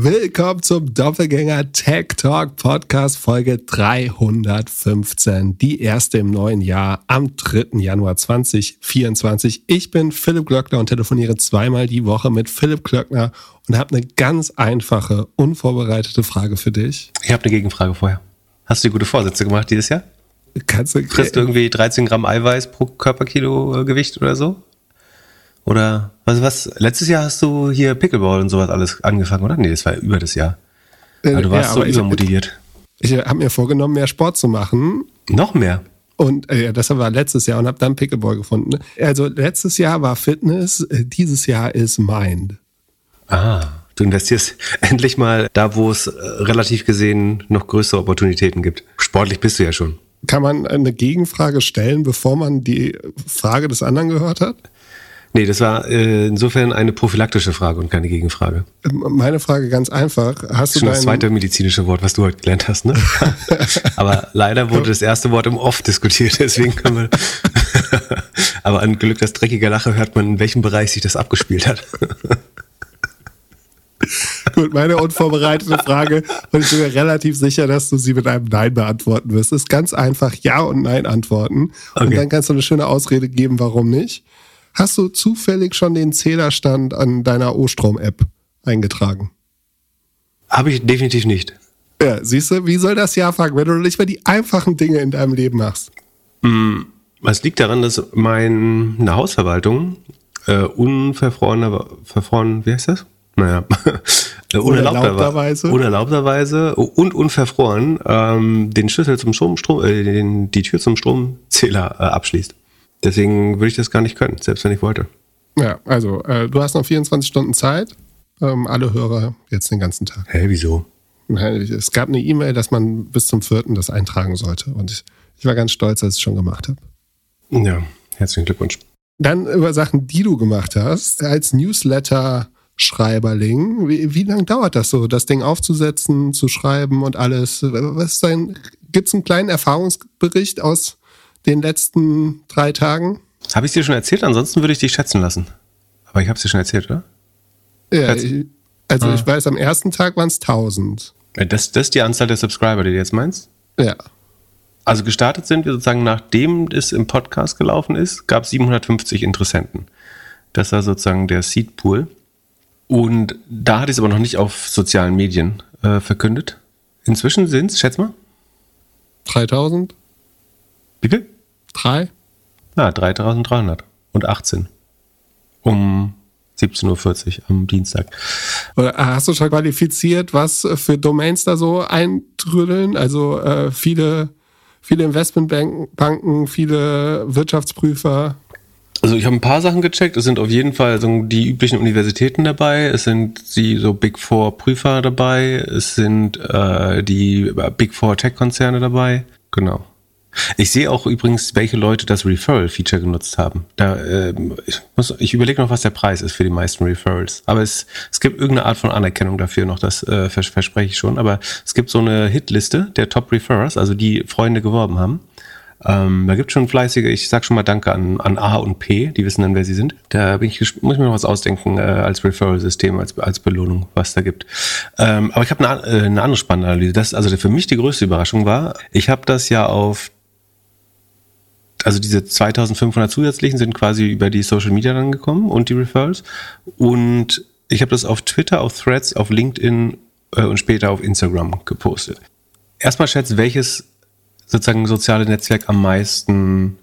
Willkommen zum Doppelgänger Tech Talk Podcast Folge 315. Die erste im neuen Jahr am 3. Januar 2024. Ich bin Philipp Glöckner und telefoniere zweimal die Woche mit Philipp Glöckner und habe eine ganz einfache, unvorbereitete Frage für dich. Ich habe eine Gegenfrage vorher. Hast du die gute Vorsätze gemacht dieses Jahr? Kannst du, Frisst du irgendwie 13 Gramm Eiweiß pro Körperkilo äh, Gewicht oder so? Oder was, was? Letztes Jahr hast du hier Pickleball und sowas alles angefangen, oder? Nee, das war über das Jahr. Äh, Aber du warst ja, so aber ich- übermotiviert. Ich habe mir vorgenommen, mehr Sport zu machen. Noch mehr. Und äh, das war letztes Jahr und habe dann Pickleball gefunden. Also letztes Jahr war Fitness, äh, dieses Jahr ist Mind. Ah, du investierst endlich mal da, wo es äh, relativ gesehen noch größere Opportunitäten gibt. Sportlich bist du ja schon. Kann man eine Gegenfrage stellen, bevor man die Frage des anderen gehört hat? Nee, das war äh, insofern eine prophylaktische Frage und keine Gegenfrage. Ähm, Meine Frage ganz einfach. Hast du Schon das zweite medizinische Wort, was du heute gelernt hast, ne? Aber leider wurde das erste Wort im Off diskutiert, deswegen können wir. Aber an Glück, das dreckige Lache hört man, in welchem Bereich sich das abgespielt hat. Gut, meine unvorbereitete Frage und ich bin mir relativ sicher, dass du sie mit einem Nein beantworten wirst. Ist ganz einfach Ja und Nein antworten. Und Okay. dann kannst du eine schöne Ausrede geben, warum nicht. Hast du zufällig schon den Zählerstand an deiner O-Strom-App eingetragen? Habe ich definitiv nicht. Ja, siehst du, wie soll das Jahr fangen, wenn du nicht mal die einfachen Dinge in deinem Leben machst? Es liegt daran, dass meine Hausverwaltung äh, unverfrorener, verfroren, wie heißt das? Naja, äh, Unerlaubterweise. unerlaubterweise und unverfroren ähm, den Schlüssel zum Strom, Strom äh, den, die Tür zum Stromzähler äh, abschließt. Deswegen würde ich das gar nicht können, selbst wenn ich wollte. Ja, also äh, du hast noch 24 Stunden Zeit. Ähm, alle Hörer jetzt den ganzen Tag. Hä, wieso? Es gab eine E-Mail, dass man bis zum 4. das eintragen sollte. Und ich, ich war ganz stolz, dass ich es schon gemacht habe. Ja, herzlichen Glückwunsch. Dann über Sachen, die du gemacht hast. Als Newsletter-Schreiberling, wie, wie lange dauert das so, das Ding aufzusetzen, zu schreiben und alles? Was ist dein, gibt's einen kleinen Erfahrungsbericht aus den letzten drei Tagen? Habe ich dir schon erzählt? Ansonsten würde ich dich schätzen lassen. Aber ich habe es dir schon erzählt, oder? Ja, ich, also Ah. ich weiß, am ersten Tag waren es 1000. Äh, Das, das ist die Anzahl der Subscriber, die du jetzt meinst? Ja. Also gestartet sind wir sozusagen, nachdem es im Podcast gelaufen ist, gab es 750 Interessenten. Das war sozusagen der Seed Pool. Und da hatte ich es aber noch nicht auf sozialen Medien äh, verkündet. Inzwischen sind es, schätz mal, 3000? wie viel? Drei? Na, 3318. Um 17.40 Uhr am Dienstag. Oder hast du schon qualifiziert, was für Domains da so eintrödeln? Also äh, viele, viele Investmentbanken, Banken, viele Wirtschaftsprüfer. Also ich habe ein paar Sachen gecheckt. Es sind auf jeden Fall so die üblichen Universitäten dabei. Es sind die so Big Four Prüfer dabei. Es sind äh, die Big Four Tech Konzerne dabei. Genau. Ich sehe auch übrigens, welche Leute das Referral-Feature genutzt haben. Da, ähm, ich, ich überlege noch, was der Preis ist für die meisten Referrals. Aber es, es gibt irgendeine Art von Anerkennung dafür noch, das äh, vers verspreche ich schon. Aber es gibt so eine Hitliste der Top Referrers, also die Freunde geworben haben. Ähm, da gibt schon fleißige, ich sag schon mal Danke an, an A und P, die wissen dann, wer sie sind. Da bin ich, muss ich mir noch was ausdenken äh, als Referral-System, als, als Belohnung, was da gibt. Ähm, aber ich habe eine, äh, eine andere spannende Analyse. Das, also für mich die größte Überraschung war, ich habe das ja auf also diese 2500 zusätzlichen sind quasi über die Social Media dann gekommen und die Referrals. Und ich habe das auf Twitter, auf Threads, auf LinkedIn äh, und später auf Instagram gepostet. Erstmal schätzt, welches sozusagen soziale Netzwerk am meisten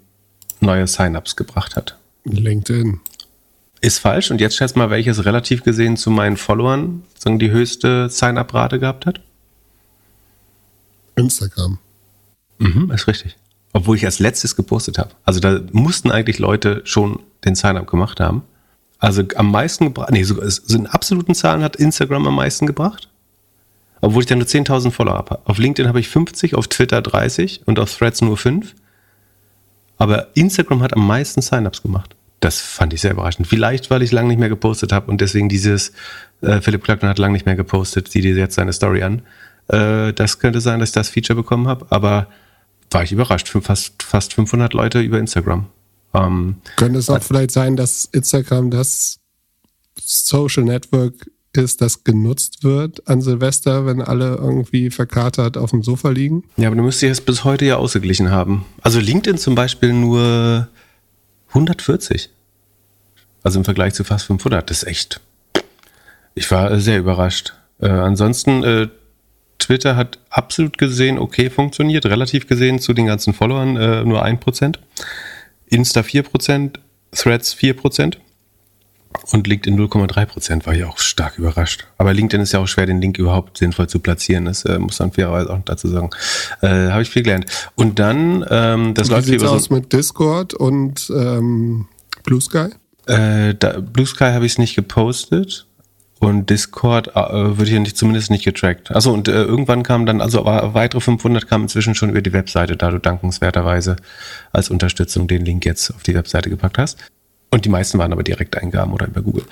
neue Sign-ups gebracht hat. LinkedIn. Ist falsch. Und jetzt schätzt mal, welches relativ gesehen zu meinen Followern sozusagen die höchste Sign-up-Rate gehabt hat. Instagram. Mhm, ist richtig. Obwohl ich als letztes gepostet habe. Also da mussten eigentlich Leute schon den Sign-up gemacht haben. Also am meisten gebracht, nee, sogar so in absoluten Zahlen hat Instagram am meisten gebracht. Obwohl ich dann nur 10.000 Follower habe. Auf LinkedIn habe ich 50, auf Twitter 30 und auf Threads nur 5. Aber Instagram hat am meisten Sign-ups gemacht. Das fand ich sehr überraschend. Vielleicht, weil ich lange nicht mehr gepostet habe und deswegen dieses, äh, Philipp Klöckner hat lange nicht mehr gepostet, sieh dir jetzt seine Story an. Äh, das könnte sein, dass ich das Feature bekommen habe, aber war ich überrascht. Fast, fast 500 Leute über Instagram. Ähm, Könnte es auch vielleicht sein, dass Instagram das Social Network ist, das genutzt wird an Silvester, wenn alle irgendwie verkatert auf dem Sofa liegen? Ja, aber du müsstest es bis heute ja ausgeglichen haben. Also LinkedIn zum Beispiel nur 140. Also im Vergleich zu fast 500. Das ist echt. Ich war sehr überrascht. Äh, ansonsten, äh, Twitter hat absolut gesehen, okay, funktioniert. Relativ gesehen zu den ganzen Followern äh, nur 1%. Insta 4%, Threads 4%. Und LinkedIn 0,3% war ich auch stark überrascht. Aber LinkedIn ist ja auch schwer, den Link überhaupt sinnvoll zu platzieren. Das äh, muss man fairerweise auch dazu sagen. Äh, Habe ich viel gelernt. Und dann, ähm, das und läuft wie aus so mit Discord und ähm, Blue Sky? Äh, da, Blue Sky habe ich nicht gepostet. Und Discord äh, ich ja nicht, zumindest nicht getrackt. Also und äh, irgendwann kam dann, also weitere 500 kamen inzwischen schon über die Webseite, da du dankenswerterweise als Unterstützung den Link jetzt auf die Webseite gepackt hast. Und die meisten waren aber Direkteingaben oder über Google.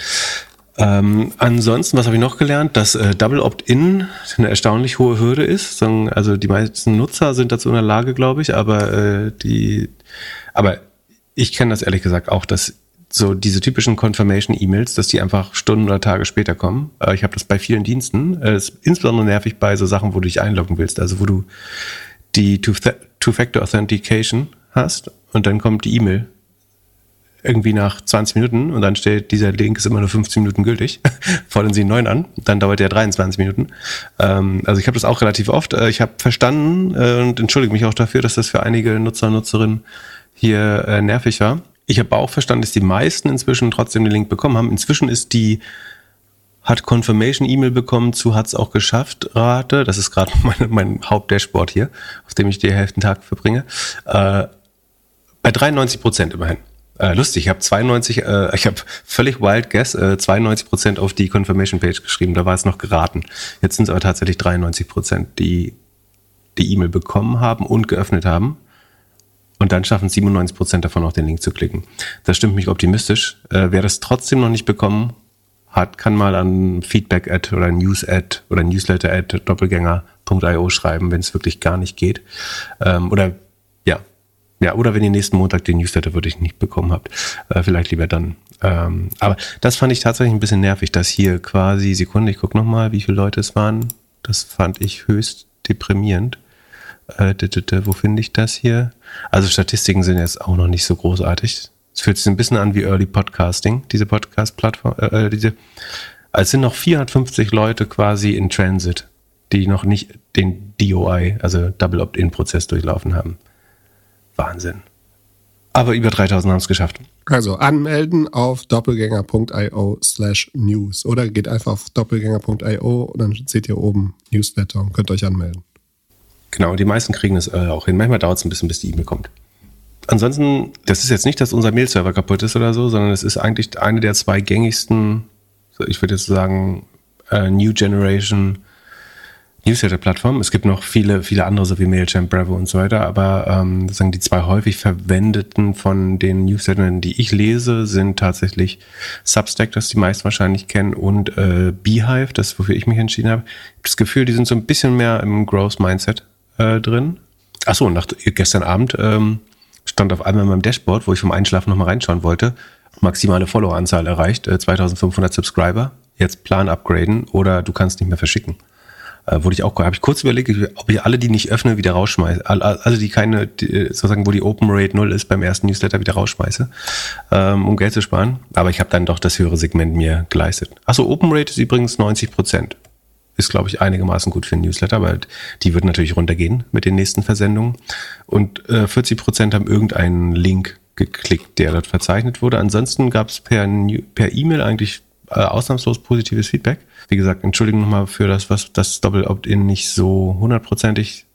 Ähm, ansonsten, was habe ich noch gelernt? Dass äh, Double Opt-in eine erstaunlich hohe Hürde ist. Also die meisten Nutzer sind dazu in der Lage, glaube ich, aber äh, die, aber ich kenne das ehrlich gesagt auch, dass so diese typischen Confirmation-E-Mails, dass die einfach Stunden oder Tage später kommen. Äh, ich habe das bei vielen Diensten. Äh, ist insbesondere nervig bei so Sachen, wo du dich einloggen willst, also wo du die Two-Factor Authentication hast und dann kommt die E-Mail irgendwie nach 20 Minuten und dann steht, dieser Link ist immer nur 15 Minuten gültig. Fordern Sie einen neuen an, dann dauert der 23 Minuten. Ähm, also ich habe das auch relativ oft. Äh, ich habe verstanden äh, und entschuldige mich auch dafür, dass das für einige Nutzer und Nutzerinnen hier äh, nervig war. Ich habe auch verstanden, dass die meisten inzwischen trotzdem den Link bekommen haben. Inzwischen ist die hat Confirmation-E-Mail bekommen zu hat's auch geschafft Rate. Das ist gerade mein, mein Hauptdashboard hier, auf dem ich die Hälfte Tag verbringe. Äh, bei 93 Prozent immerhin. Äh, lustig, ich habe 92, äh, ich habe völlig wild guess, äh, 92 Prozent auf die Confirmation Page geschrieben, da war es noch geraten. Jetzt sind es aber tatsächlich 93 Prozent, die die E-Mail bekommen haben und geöffnet haben. Und dann schaffen 97 Prozent davon auch den Link zu klicken. Das stimmt mich optimistisch. Äh, wer das trotzdem noch nicht bekommen hat, kann mal an Feedback-Ad oder News-Ad oder Newsletter-Ad doppelgänger.io schreiben, wenn es wirklich gar nicht geht. Ähm, oder ja, ja, oder wenn ihr nächsten Montag den Newsletter wirklich nicht bekommen habt, äh, vielleicht lieber dann. Ähm, aber das fand ich tatsächlich ein bisschen nervig, dass hier quasi, Sekunde, ich gucke nochmal, wie viele Leute es waren. Das fand ich höchst deprimierend. Äh, wo finde ich das hier? Also Statistiken sind jetzt auch noch nicht so großartig. Es fühlt sich ein bisschen an wie Early Podcasting, diese Podcast-Plattform, äh, äh diese. Es sind noch 450 Leute quasi in Transit, die noch nicht den DOI, also Double Opt-in-Prozess durchlaufen haben. Wahnsinn. Aber über 3000 haben es geschafft. Also anmelden auf doppelgänger.io slash news oder geht einfach auf doppelgänger.io und dann seht ihr oben Newsletter und könnt euch anmelden. Genau, die meisten kriegen es äh, auch hin. Manchmal dauert es ein bisschen, bis die E-Mail kommt. Ansonsten, das ist jetzt nicht, dass unser Mail-Server kaputt ist oder so, sondern es ist eigentlich eine der zwei gängigsten, ich würde jetzt sagen, äh, New Generation Newsletter-Plattform. Es gibt noch viele, viele andere, so wie Mailchimp, Bravo und so weiter, aber ähm, sozusagen die zwei häufig verwendeten von den Newslettern, die ich lese, sind tatsächlich Substack, das die meisten wahrscheinlich kennen, und äh, Beehive, das wofür ich mich entschieden habe. Ich habe das Gefühl, die sind so ein bisschen mehr im Growth-Mindset äh, drin. Achso, nach, gestern Abend ähm, stand auf einmal in meinem Dashboard, wo ich vom Einschlafen nochmal reinschauen wollte, maximale Follower-Anzahl erreicht, äh, 2500 Subscriber, jetzt Plan upgraden oder du kannst nicht mehr verschicken äh, wurde ich auch, habe ich kurz überlegt, ob ich alle, die nicht öffne, wieder rausschmeiße. Also die keine, die, sozusagen, wo die Open Rate null ist, beim ersten Newsletter wieder rausschmeiße, ähm, um Geld zu sparen. Aber ich habe dann doch das höhere Segment mir geleistet. Achso, Open Rate ist übrigens 90 Prozent. Ist, glaube ich, einigermaßen gut für ein Newsletter, weil die wird natürlich runtergehen mit den nächsten Versendungen. Und äh, 40 Prozent haben irgendeinen Link geklickt, der dort verzeichnet wurde. Ansonsten gab es per, per E-Mail eigentlich äh, ausnahmslos positives Feedback. Wie gesagt, Entschuldigung nochmal für das, was das Doppel-Opt-in nicht so hundertprozentig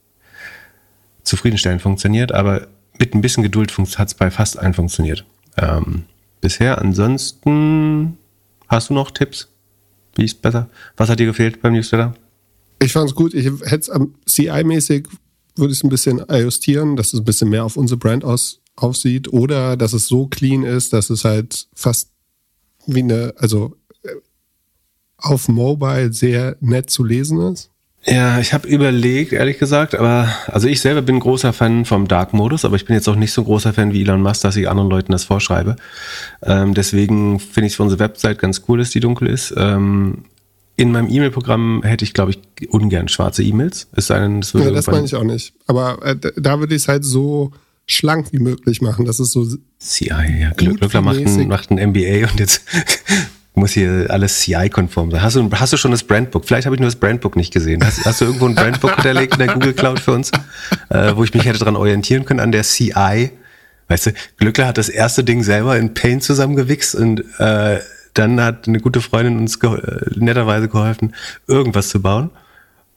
zufriedenstellend funktioniert, aber mit ein bisschen Geduld hat es bei fast allen funktioniert. Ähm, bisher. Ansonsten hast du noch Tipps? Wie ist besser? Was hat dir gefehlt beim Newsletter? Ich fand es gut. Ich hätte es CI-mäßig würde ich es ein bisschen ajustieren, dass es ein bisschen mehr auf unsere Brand aus, aussieht oder dass es so clean ist, dass es halt fast wie eine, also auf Mobile sehr nett zu lesen ist? Ja, ich habe überlegt, ehrlich gesagt, aber also ich selber bin großer Fan vom Dark-Modus, aber ich bin jetzt auch nicht so großer Fan wie Elon Musk, dass ich anderen Leuten das vorschreibe. Ähm, deswegen finde ich es für unsere Website ganz cool, dass die dunkel ist. Ähm, in meinem E-Mail-Programm hätte ich, glaube ich, ungern schwarze E-Mails. Es sei denn, es würde ja, das meine ich auch nicht. Aber äh, da würde ich es halt so schlank wie möglich machen. Das ist so. CIA, ja. Glückler macht macht ein MBA und jetzt muss hier alles CI-konform sein. Hast du, hast du schon das Brandbook? Vielleicht habe ich nur das Brandbook nicht gesehen. Hast, hast du irgendwo ein Brandbook hinterlegt in der Google Cloud für uns, äh, wo ich mich hätte dran orientieren können an der CI? Weißt du, Glückler hat das erste Ding selber in Paint zusammengewichst und äh, dann hat eine gute Freundin uns ge äh, netterweise geholfen, irgendwas zu bauen.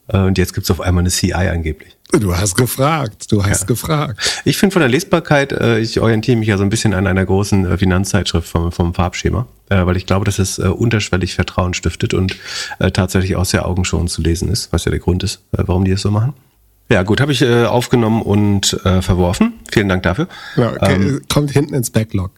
Äh, und jetzt gibt's auf einmal eine CI angeblich. Du hast gefragt, du hast ja. gefragt. Ich finde von der Lesbarkeit, äh, ich orientiere mich ja so ein bisschen an einer großen äh, Finanzzeitschrift vom, vom Farbschema, äh, weil ich glaube, dass es äh, unterschwellig Vertrauen stiftet und äh, tatsächlich auch sehr augenschauend zu lesen ist, was ja der Grund ist, äh, warum die das so machen. Ja, gut, habe ich aufgenommen und verworfen. Vielen Dank dafür. Ja, okay, ähm, kommt hinten ins Backlog.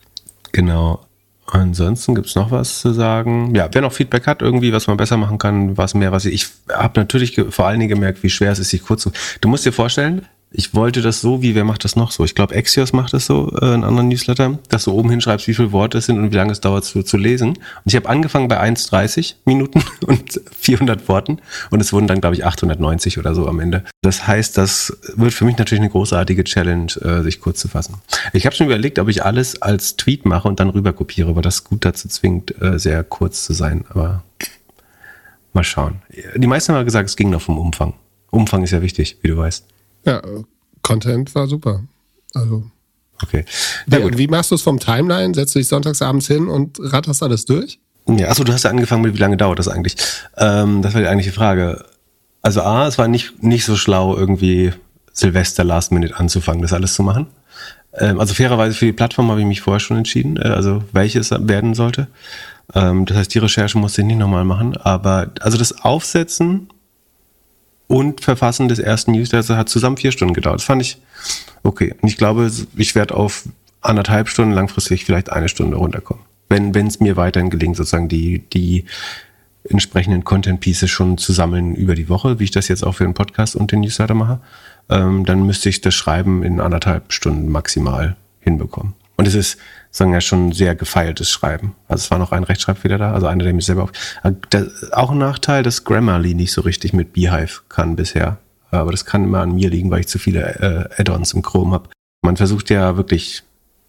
Genau. Ansonsten gibt's noch was zu sagen. Ja, wer noch Feedback hat, irgendwie, was man besser machen kann, was mehr, was ich. Ich habe natürlich vor allen Dingen gemerkt, wie schwer es ist, sich kurz zu. Du musst dir vorstellen, ich wollte das so, wie wer macht das noch so? Ich glaube, Axios macht das so, äh, in anderen Newsletter, dass du oben hinschreibst, wie viele Worte es sind und wie lange es dauert zu, zu lesen. Und ich habe angefangen bei 1,30 Minuten und 400 Worten und es wurden dann, glaube ich, 890 oder so am Ende. Das heißt, das wird für mich natürlich eine großartige Challenge, äh, sich kurz zu fassen. Ich habe schon überlegt, ob ich alles als Tweet mache und dann rüber kopiere, weil das gut dazu zwingt, äh, sehr kurz zu sein. Aber mal schauen. Die meisten haben gesagt, es ging noch vom Umfang. Umfang ist ja wichtig, wie du weißt. Ja, Content war super. Also. Okay. Na gut. Wie machst du es vom Timeline? Setzt du dich sonntags abends hin und ratterst alles durch? Ja, achso, du hast ja angefangen mit, wie lange dauert das eigentlich? Ähm, das war die eigentliche Frage. Also A, es war nicht, nicht so schlau, irgendwie Silvester Last Minute anzufangen, das alles zu machen. Ähm, also fairerweise für die Plattform habe ich mich vorher schon entschieden, äh, also welches werden sollte. Ähm, das heißt, die Recherche musste ich nicht nochmal machen. Aber also das Aufsetzen und Verfassen des ersten Newsletters hat zusammen vier Stunden gedauert. Das fand ich okay. Und ich glaube, ich werde auf anderthalb Stunden, langfristig vielleicht eine Stunde runterkommen. Wenn es mir weiterhin gelingt, sozusagen die, die entsprechenden Content Pieces schon zu sammeln über die Woche, wie ich das jetzt auch für den Podcast und den Newsletter mache, ähm, dann müsste ich das Schreiben in anderthalb Stunden maximal hinbekommen. Und es ist sagen ja schon sehr gefeiltes Schreiben. Also es war noch ein Rechtschreibfehler da, also einer, der mich selber auf. auch ein Nachteil, dass Grammarly nicht so richtig mit Beehive kann bisher. Aber das kann immer an mir liegen, weil ich zu viele äh, Add-ons im Chrome habe. Man versucht ja wirklich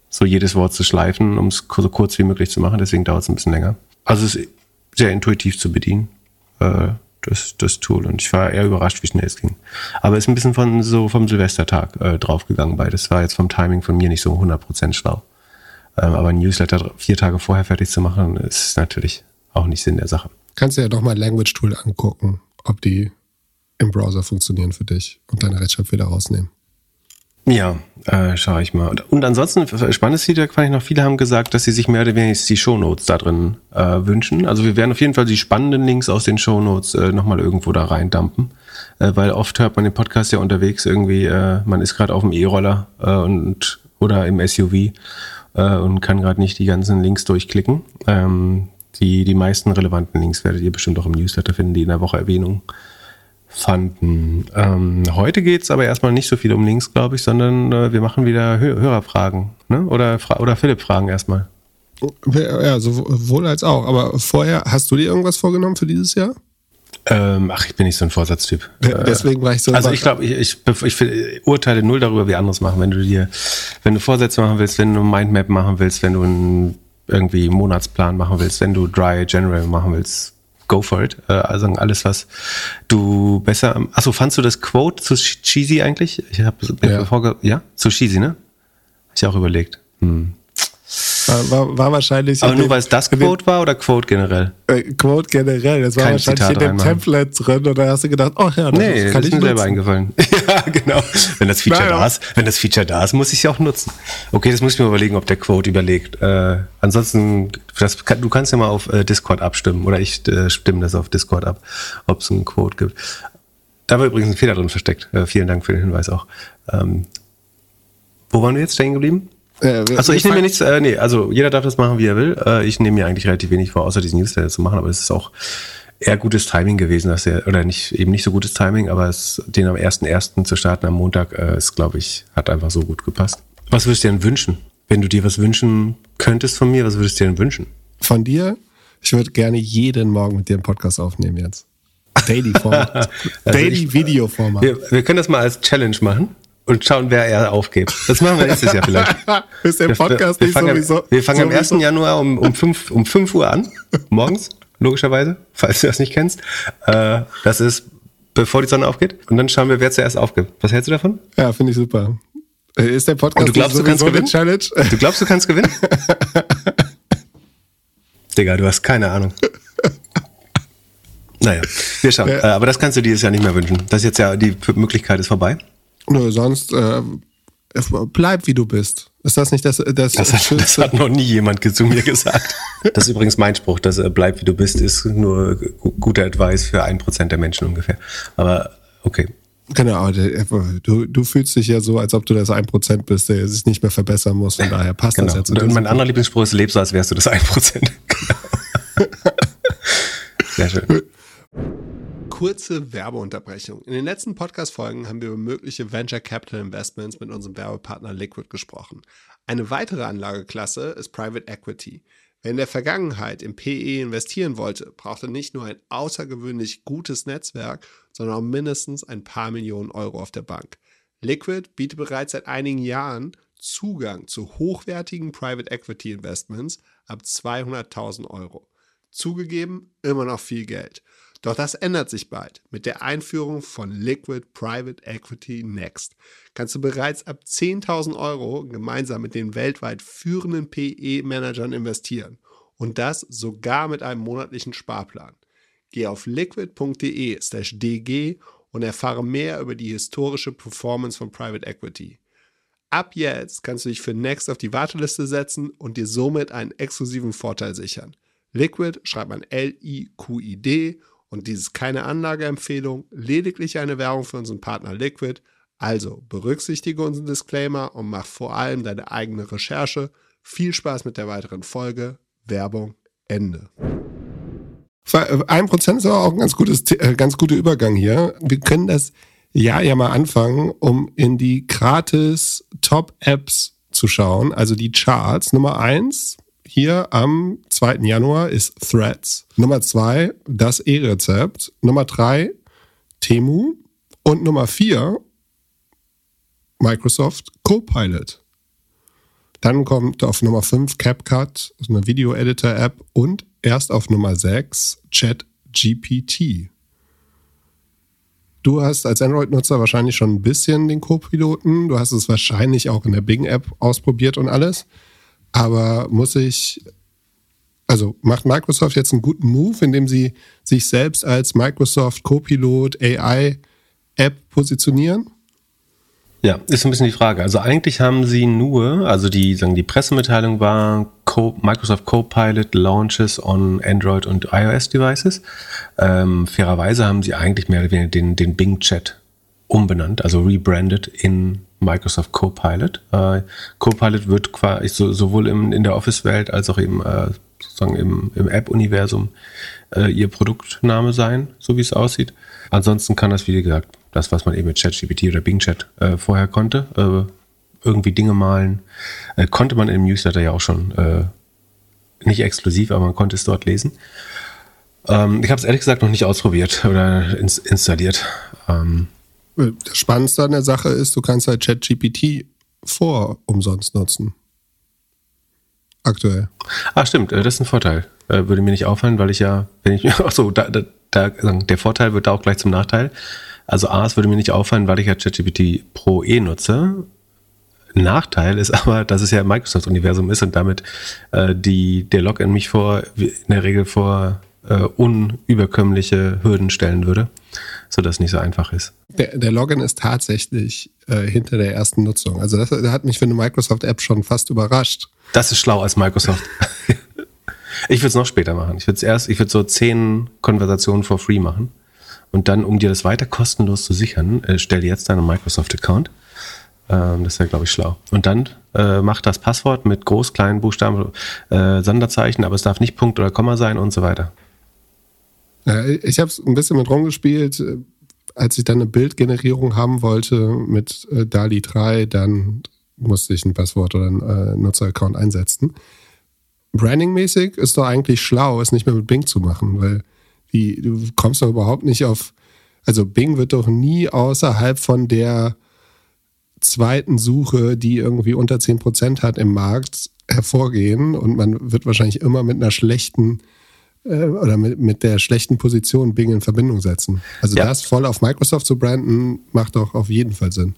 so jedes Wort zu schleifen, um es so kurz wie möglich zu machen, deswegen dauert es ein bisschen länger. Also es ist sehr intuitiv zu bedienen, äh, das, das Tool. Und ich war eher überrascht, wie schnell es ging. Aber es ist ein bisschen von so vom Silvestertag äh, draufgegangen, weil das war jetzt vom Timing von mir nicht so 100% schlau. Ähm, aber ein Newsletter vier Tage vorher fertig zu machen, ist natürlich auch nicht Sinn der Sache. Kannst du ja doch mal Language Tool angucken, ob die im Browser funktionieren für dich und deine Rechtschreibfehler rausnehmen. Ja, äh, schaue ich mal. Und, ansonsten, spannendes Feedback fand ich noch, viele haben gesagt, dass sie sich mehr oder weniger die Shownotes da drin äh, wünschen. Also wir werden auf jeden Fall die spannenden Links aus den Shownotes äh, nochmal irgendwo da reindampen. Äh, weil oft hört man den Podcast ja unterwegs irgendwie, äh, man ist gerade auf dem E-Roller äh, und oder im SUV äh, und kann gerade nicht die ganzen Links durchklicken. Ähm, die, die meisten relevanten Links werdet ihr bestimmt auch im Newsletter finden, die in der Woche Erwähnung fanden. Ähm, heute geht's aber erstmal nicht so viel um Links, glaube ich, sondern äh, wir machen wieder Hö Hörerfragen. Ne? Oder, oder Philipp Fragen erstmal. Ja, sowohl als auch. Aber vorher, hast du dir irgendwas vorgenommen für dieses Jahr? Ähm, ach, ich bin nicht so ein Vorsatztyp. Deswegen war ich so. Also ich glaube, ich, ich, ich, ich urteile null darüber, wie anderes machen. Wenn du dir, wenn du Vorsätze machen willst, wenn du ein Mindmap machen willst, wenn du einen irgendwie Monatsplan machen willst, wenn du Dry General machen willst, go for it. Äh, also alles, was du besser. Achso, fandst du das Quote zu Cheesy eigentlich? Ich habe ja. ja, zu Cheesy, ne? Hab ich auch überlegt. Hm. War, war, war wahrscheinlich. Aber nur weil es das Quote war oder Quote generell? Äh, Quote generell. Das war Kein wahrscheinlich Zitat in dem reinmachen. Template drin und da hast du gedacht, oh ja, das nee, kann das ist mir selber eingefallen. ja, genau. Wenn das Feature naja. da ist, wenn das Feature da ist, muss ich es ja auch nutzen. Okay, das muss ich mir überlegen, ob der Quote überlegt. Äh, ansonsten, das, du kannst ja mal auf äh, Discord abstimmen oder ich äh, stimme das auf Discord ab, ob es einen Quote gibt. Da war übrigens ein Fehler drin versteckt. Äh, vielen Dank für den Hinweis auch. Ähm, wo waren wir jetzt stehen geblieben? Äh, also ich nehme mir nichts, äh, nee, also jeder darf das machen, wie er will. Äh, ich nehme mir eigentlich relativ wenig vor, außer diesen Newsletter zu machen, aber es ist auch eher gutes Timing gewesen, dass er, oder nicht, eben nicht so gutes Timing, aber es, den am 1.1. zu starten am Montag, äh, ist, glaube ich, hat einfach so gut gepasst. Was würdest du dir denn wünschen? Wenn du dir was wünschen könntest von mir, was würdest du dir denn wünschen? Von dir? Ich würde gerne jeden Morgen mit dir einen Podcast aufnehmen jetzt. Daily Format. also Daily Video Format. Wir, wir, können das mal als Challenge machen und schauen, wer er aufgibt. Das machen wir nächstes Jahr vielleicht. Ist der Podcast wir, wir nicht fangen, sowieso? Wir fangen sowieso? am 1. Januar um, um, 5, um 5 Uhr an, morgens, logischerweise, falls du das nicht kennst. Äh, das ist bevor die Sonne aufgeht. Und dann schauen wir, wer zuerst aufgibt. Was hältst du davon? Ja, finde ich super. Äh, Ist der Podcast Und du glaubst, du kannst gewinnen? Challenge? Du glaubst, du kannst gewinnen? Digga, du hast keine Ahnung. Naja, wir schauen. Ja. Äh, Aber das kannst du dieses Jahr nicht mehr wünschen. Das ist jetzt ja, die Möglichkeit ist vorbei. Nö, sonst äh, bleib wie du bist. Ist das nicht das, das, Das hat, das hat noch nie jemand zu mir gesagt. Das ist übrigens mein Spruch, dass äh, bleib wie du bist, ist nur gu- guter Advice für ein Prozent der Menschen ungefähr. Aber okay. Genau, aber der- du, du fühlst dich ja so, als ob du das 1% bist, der sich nicht mehr verbessern muss. Von daher passt Genau. das jetzt. Und mein anderer Lieblingsspruch ist, leb so, als wärst du das ein Prozent. Genau. Sehr schön. Kurze Werbeunterbrechung. In den letzten Podcast-Folgen haben wir über mögliche Venture Capital Investments mit unserem Werbepartner Liquid gesprochen. Eine weitere Anlageklasse ist Private Equity. Wer in der Vergangenheit im PE investieren wollte, brauchte nicht nur ein außergewöhnlich gutes Netzwerk, sondern auch mindestens ein paar Millionen Euro auf der Bank. Liquid bietet bereits seit einigen Jahren Zugang zu hochwertigen Private Equity Investments ab 200.000 Euro. Zugegeben, immer noch viel Geld. Doch das ändert sich bald. Mit der Einführung von Liquid Private Equity Next kannst du bereits ab 10.000 Euro gemeinsam mit den weltweit führenden PE-Managern investieren. Und das sogar mit einem monatlichen Sparplan. Geh auf liquid.de slash dg und erfahre mehr über die historische Performance von Private Equity. Ab jetzt kannst du dich für Next auf die Warteliste setzen und dir somit einen exklusiven Vorteil sichern. Liquid schreibt man L-I-Q-I-D und dies ist keine Anlageempfehlung, lediglich eine Werbung für unseren Partner Liquid. Also berücksichtige unseren Disclaimer und mach vor allem deine eigene Recherche. Viel Spaß mit der weiteren Folge. Werbung Ende. Ein Prozent ist aber auch ein ganz, gutes, äh, ganz guter Übergang hier. Wir können das Jahr ja mal anfangen, um in die gratis Top-Apps zu schauen, also die Charts. Nummer eins hier am 2. Januar ist Threads. Nummer zwei das E-Rezept. Nummer drei Temu. Und Nummer vier Microsoft Copilot. Dann kommt auf Nummer 5 CapCut, ist eine Video-Editor-App und erst auf Nummer 6 ChatGPT. Du hast als Android-Nutzer wahrscheinlich schon ein bisschen den Co-Piloten. Du hast es wahrscheinlich auch in der Bing-App ausprobiert und alles. Aber muss ich, also macht Microsoft jetzt einen guten Move, indem sie sich selbst als Microsoft Copilot AI-App positionieren? Ja, ist ein bisschen die Frage. Also eigentlich haben sie nur, also die, sagen die Pressemitteilung war Co Microsoft Copilot launches on Android und iOS Devices. Ähm, fairerweise haben sie eigentlich mehr oder weniger den, den Bing Chat umbenannt, also rebranded in Microsoft Copilot. Äh, Copilot wird quasi so, sowohl im, in der Office-Welt als auch eben äh, sozusagen im, im App-Universum äh, ihr Produktname sein, so wie es aussieht. Ansonsten kann das, wie gesagt, das, was man eben mit ChatGPT oder Bing Chat äh, vorher konnte, äh, irgendwie Dinge malen, äh, konnte man im Newsletter ja auch schon äh, nicht exklusiv, aber man konnte es dort lesen. Ähm, ich habe es ehrlich gesagt noch nicht ausprobiert oder ins installiert. Ähm, Das Spannendste an der Sache ist, du kannst halt ChatGPT vor umsonst nutzen. Aktuell. Ah, stimmt, äh, das ist ein Vorteil. Äh, Würde mir nicht auffallen, weil ich ja, wenn ich, ach so, da, da, da, der Vorteil wird da auch gleich zum Nachteil. Also A, es würde mir nicht auffallen, weil ich ja ChatGPT Pro E nutze. Nachteil ist aber, dass es ja Microsoft-Universum ist und damit äh, die, der Login mich vor, in der Regel vor äh, unüberkömmliche Hürden stellen würde, sodass es nicht so einfach ist. Der, der Login ist tatsächlich äh, hinter der ersten Nutzung. Also das, das hat mich für eine Microsoft-App schon fast überrascht. Das ist schlau als Microsoft. ich würde es noch später machen. Ich würde es erst, ich würde so zehn Konversationen for free machen. Und dann, um dir das weiter kostenlos zu sichern, äh, stell dir jetzt deinen Microsoft-Account. Ähm, das wäre, glaube ich, schlau. Und dann äh, mach das Passwort mit groß, kleinen Buchstaben, äh, Sonderzeichen, aber es darf nicht Punkt oder Komma sein und so weiter. Ich habe es ein bisschen mit rumgespielt. Äh, Als ich dann eine Bildgenerierung haben wollte mit äh, DALI 3, dann musste ich ein Passwort oder einen äh, Nutzeraccount einsetzen. brandingmäßig ist doch eigentlich schlau, es nicht mehr mit Bing zu machen, weil die, du kommst doch überhaupt nicht auf, also Bing wird doch nie außerhalb von der zweiten Suche, die irgendwie unter 10% hat im Markt, hervorgehen und man wird wahrscheinlich immer mit einer schlechten äh, oder mit, mit der schlechten Position Bing in Verbindung setzen. Also ja. das voll auf Microsoft zu branden, macht doch auf jeden Fall Sinn.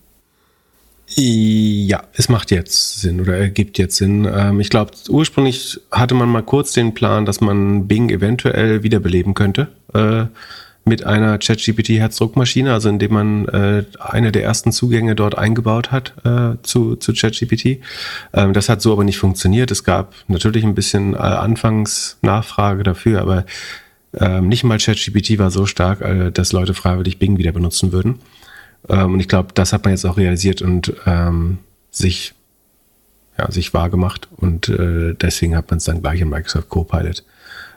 Ja, es macht jetzt Sinn oder ergibt jetzt Sinn. Ähm, ich glaube, ursprünglich hatte man mal kurz den Plan, dass man Bing eventuell wiederbeleben könnte. Äh, mit einer ChatGPT-Herzdruckmaschine, also indem man äh, eine der ersten Zugänge dort eingebaut hat äh, zu, zu ChatGPT. Ähm, das hat so aber nicht funktioniert. Es gab natürlich ein bisschen äh, Anfangsnachfrage dafür, aber ähm, nicht mal ChatGPT war so stark, äh, dass Leute freiwillig Bing wieder benutzen würden. Ähm, und ich glaube, das hat man jetzt auch realisiert und ähm, sich, ja, sich wahr gemacht. Und äh, deswegen hat man es dann gleich in Microsoft Copilot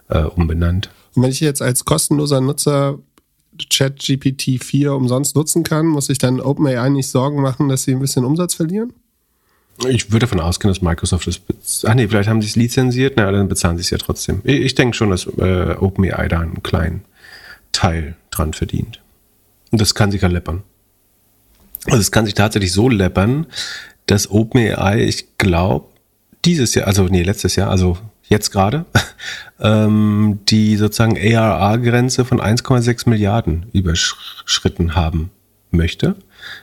äh, umbenannt. Und wenn ich jetzt als kostenloser Nutzer ChatGPT 4 umsonst nutzen kann, muss ich dann OpenAI nicht Sorgen machen, dass sie ein bisschen Umsatz verlieren? Ich würde davon ausgehen, dass Microsoft es. Ach nee, vielleicht haben sie es lizenziert, na, dann bezahlen sie es ja trotzdem. Ich, ich denke schon, dass äh, OpenAI da einen kleinen Teil dran verdient. Und das kann sich ja läppern. Also es kann sich tatsächlich so läppern, dass OpenAI, ich glaube, dieses Jahr, also nee, letztes Jahr, also jetzt gerade, ähm, die sozusagen ARA-Grenze von 1,6 Milliarden überschritten haben möchte.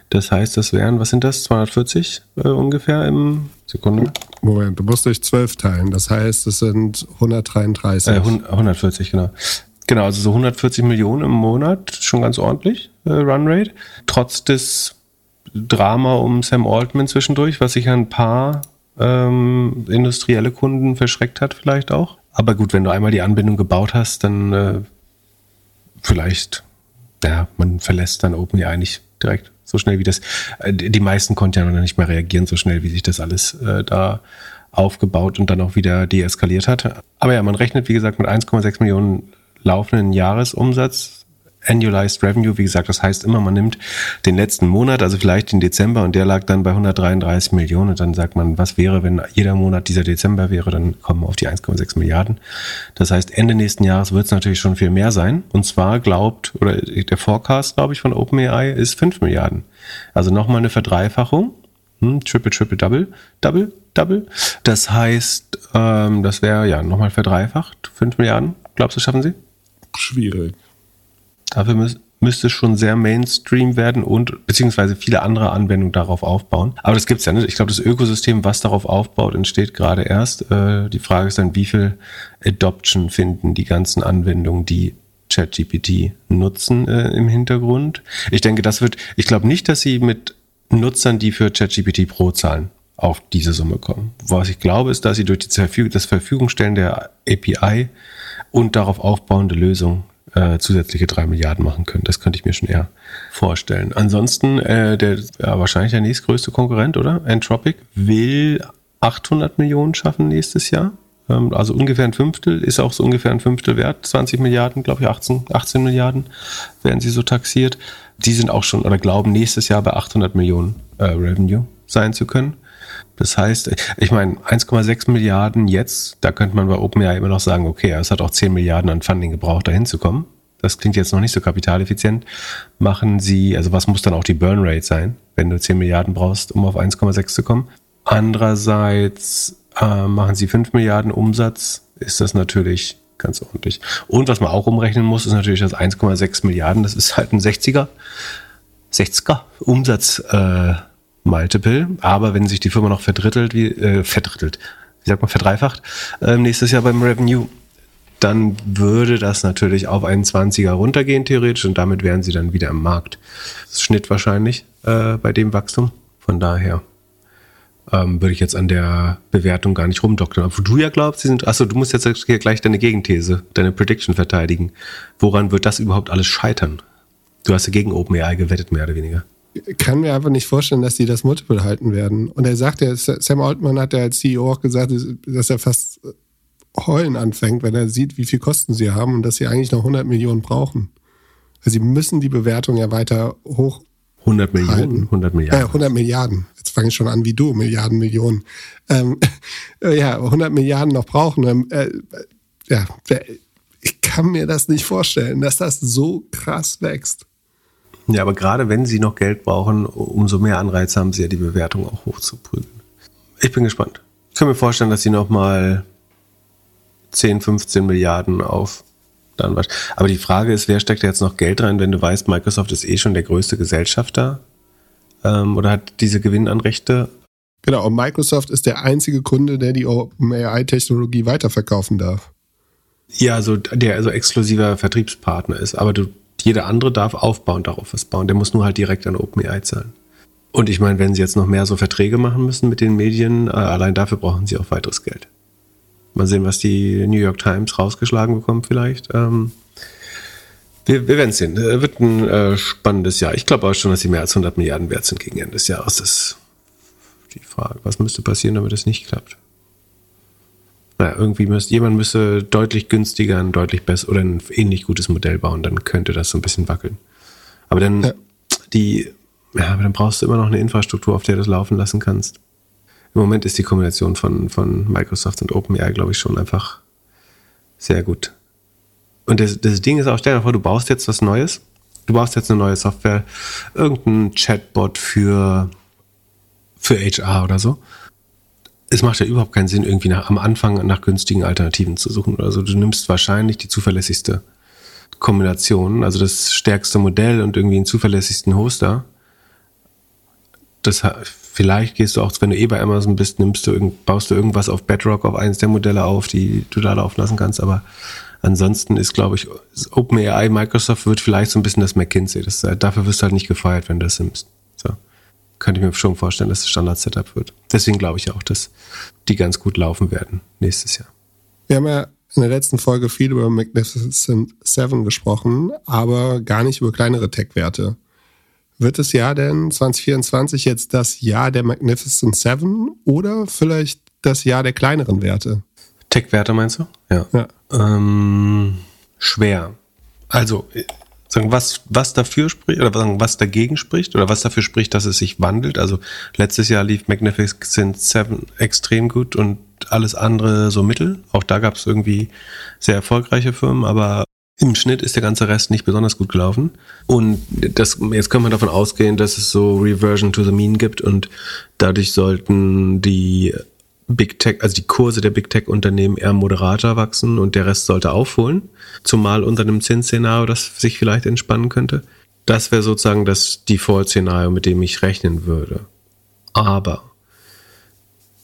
Das heißt, das wären, was sind das, 240 äh, ungefähr im Sekunde? Moment, du musst durch 12 teilen. Das heißt, es sind 133. Äh, 140, genau. Genau, also so 140 Millionen im Monat, schon ganz ordentlich, äh, Runrate. Trotz des Drama um Sam Altman zwischendurch, was sich ein paar ähm, industrielle Kunden verschreckt hat, vielleicht auch. Aber gut, wenn du einmal die Anbindung gebaut hast, dann äh, vielleicht, ja, man verlässt dann OpenAI nicht direkt so schnell wie das. Äh, die meisten konnten ja noch nicht mehr reagieren, so schnell wie sich das alles äh, da aufgebaut und dann auch wieder deeskaliert hat. Aber ja, man rechnet, wie gesagt, mit 1,6 Millionen laufenden Jahresumsatz Annualized Revenue, wie gesagt, das heißt immer, man nimmt den letzten Monat, also vielleicht den Dezember und der lag dann bei 133 Millionen und dann sagt man, was wäre, wenn jeder Monat dieser Dezember wäre, dann kommen wir auf die 1,6 Milliarden. Das heißt, Ende nächsten Jahres wird es natürlich schon viel mehr sein und zwar glaubt, oder der Forecast, glaube ich, von OpenAI ist 5 Milliarden. Also nochmal eine Verdreifachung. Hm, triple, triple, double, double, double. Das heißt, ähm, das wäre ja nochmal verdreifacht. 5 Milliarden. Glaubst du, schaffen sie? Schwierig. Dafür mü müsste schon sehr Mainstream werden und beziehungsweise viele andere Anwendungen darauf aufbauen. Aber das gibt's ja nicht. Ich glaube, das Ökosystem, was darauf aufbaut, entsteht gerade erst. Äh, die Frage ist dann, wie viel Adoption finden die ganzen Anwendungen, die ChatGPT nutzen äh, im Hintergrund. Ich denke, das wird, ich glaube nicht, dass sie mit Nutzern, die für ChatGPT Pro zahlen, auf diese Summe kommen. Was ich glaube, ist, dass sie durch das Verfügungstellen der API und darauf aufbauende Lösung äh, zusätzliche drei Milliarden machen können. Das könnte ich mir schon eher vorstellen. Ansonsten, äh, der ja, wahrscheinlich der nächstgrößte Konkurrent, oder? Entropic will 800 Millionen schaffen nächstes Jahr. Ähm, also ungefähr ein Fünftel, ist auch so ungefähr ein Fünftel wert. 20 Milliarden, glaube ich, 18, 18 Milliarden werden sie so taxiert. Die sind auch schon oder glauben nächstes Jahr bei 800 Millionen äh, Revenue sein zu können. Das heißt, ich meine, 1,6 Milliarden jetzt, da könnte man bei OpenAI immer noch sagen, okay, es hat auch 10 Milliarden an Funding gebraucht, da hinzukommen. Das klingt jetzt noch nicht so kapitaleffizient. Machen Sie, also was muss dann auch die Burn Rate sein, wenn du 10 Milliarden brauchst, um auf 1,6 zu kommen? Andererseits äh, machen Sie 5 Milliarden Umsatz, ist das natürlich ganz ordentlich. Und was man auch umrechnen muss, ist natürlich das 1,6 Milliarden, das ist halt ein 60er, 60er Umsatz. Äh, Multiple. Aber wenn sich die Firma noch verdrittelt, wie, äh, verdrittelt, wie sagt man, verdreifacht, äh, nächstes Jahr beim Revenue, dann würde das natürlich auf einen 20er runtergehen, theoretisch, und damit wären sie dann wieder im Markt. Schnitt wahrscheinlich äh, bei dem Wachstum. Von daher ähm, würde ich jetzt an der Bewertung gar nicht rumdoktern. Aber du ja glaubst, sie sind. Achso, du musst jetzt hier gleich deine Gegenthese, deine Prediction verteidigen. Woran wird das überhaupt alles scheitern? Du hast ja gegen OpenAI gewettet, mehr oder weniger kann mir einfach nicht vorstellen, dass die das Multiple halten werden. Und er sagt ja, Sam Altman hat ja als CEO auch gesagt, dass er fast heulen anfängt, wenn er sieht, wie viel Kosten sie haben und dass sie eigentlich noch 100 Millionen brauchen. Also sie müssen die Bewertung ja weiter hoch 100 Millionen? halten. 100 Milliarden. Äh, 100 Milliarden. Jetzt fange ich schon an wie du, Milliarden, Millionen. Ähm, äh, ja, 100 Milliarden noch brauchen. Ähm, äh, ja, ich kann mir das nicht vorstellen, dass das so krass wächst. Ja, aber gerade wenn sie noch Geld brauchen, umso mehr Anreiz haben sie ja, die Bewertung auch hochzuprügeln. Ich bin gespannt. Ich kann mir vorstellen, dass sie noch mal 10, 15 Milliarden auf dann was. Aber die Frage ist, wer steckt da jetzt noch Geld rein, wenn du weißt, Microsoft ist eh schon der größte Gesellschafter ähm, oder hat diese Gewinnanrechte? Genau, und Microsoft ist der einzige Kunde, der die OpenAI-Technologie weiterverkaufen darf. Ja, also der also exklusiver Vertriebspartner ist, aber du, jeder andere darf aufbauend darauf was bauen. Der muss nur halt direkt an OpenAI zahlen. Und ich meine, wenn sie jetzt noch mehr so Verträge machen müssen mit den Medien, äh, allein dafür brauchen sie auch weiteres Geld. Mal sehen, was die New York Times rausgeschlagen bekommt vielleicht. Ähm, wir, wir werden sehen. Äh, wird ein äh, spannendes Jahr. Ich glaube auch schon, dass sie mehr als 100 Milliarden wert sind gegen Ende des Jahres. Das ist die Frage. Was müsste passieren, damit es nicht klappt? Naja, irgendwie müsste, jemand müsste deutlich günstiger ein deutlich besser oder ein ähnlich gutes Modell bauen, dann könnte das so ein bisschen wackeln. Aber dann ja. die, ja, aber dann brauchst du immer noch eine Infrastruktur, auf der du das laufen lassen kannst im Moment ist die Kombination von, von Microsoft und OpenAI, glaube ich, schon einfach sehr gut. Und das, das Ding ist auch, stell dir vor, du baust jetzt was Neues. Du baust jetzt eine neue Software, irgendein Chatbot für, für HR oder so. Es macht ja überhaupt keinen Sinn, irgendwie nach, am Anfang nach günstigen Alternativen zu suchen. Also du nimmst wahrscheinlich die zuverlässigste Kombination, also das stärkste Modell und irgendwie einen zuverlässigsten Hoster. Das Vielleicht gehst du auch, wenn du eh bei Amazon bist, nimmst du, baust du irgendwas auf Bedrock, auf eines der Modelle auf, die du da laufen lassen kannst. Aber ansonsten ist, glaube ich, OpenAI, Microsoft wird vielleicht so ein bisschen das McKinsey. Das, dafür wirst du halt nicht gefeiert, wenn du das nimmst. Könnte ich mir schon vorstellen, dass das Standard-Setup wird. Deswegen glaube ich auch, dass die ganz gut laufen werden nächstes Jahr. Wir haben ja in der letzten Folge viel über Magnificent Seven gesprochen, aber gar nicht über kleinere Tech-Werte. Wird das Jahr denn 2024 jetzt das Jahr der Magnificent Seven oder vielleicht das Jahr der kleineren Werte? Tech-Werte meinst du? Ja. ja. Ähm, schwer. Also, sagen, was, was dafür spricht, oder was dagegen spricht, oder was dafür spricht, dass es sich wandelt. Also, letztes Jahr lief Magnificent Seven extrem gut und alles andere so mittel. Auch da gab es irgendwie sehr erfolgreiche Firmen, aber im Schnitt ist der ganze Rest nicht besonders gut gelaufen. Und das, jetzt kann man davon ausgehen, dass es so Reversion to the Mean gibt und dadurch sollten die Big Tech, also die Kurse der Big Tech Unternehmen eher moderater wachsen und der Rest sollte aufholen. Zumal unter einem Zinsszenario, das sich vielleicht entspannen könnte. Das wäre sozusagen das Default-Szenario, mit dem ich rechnen würde. Aber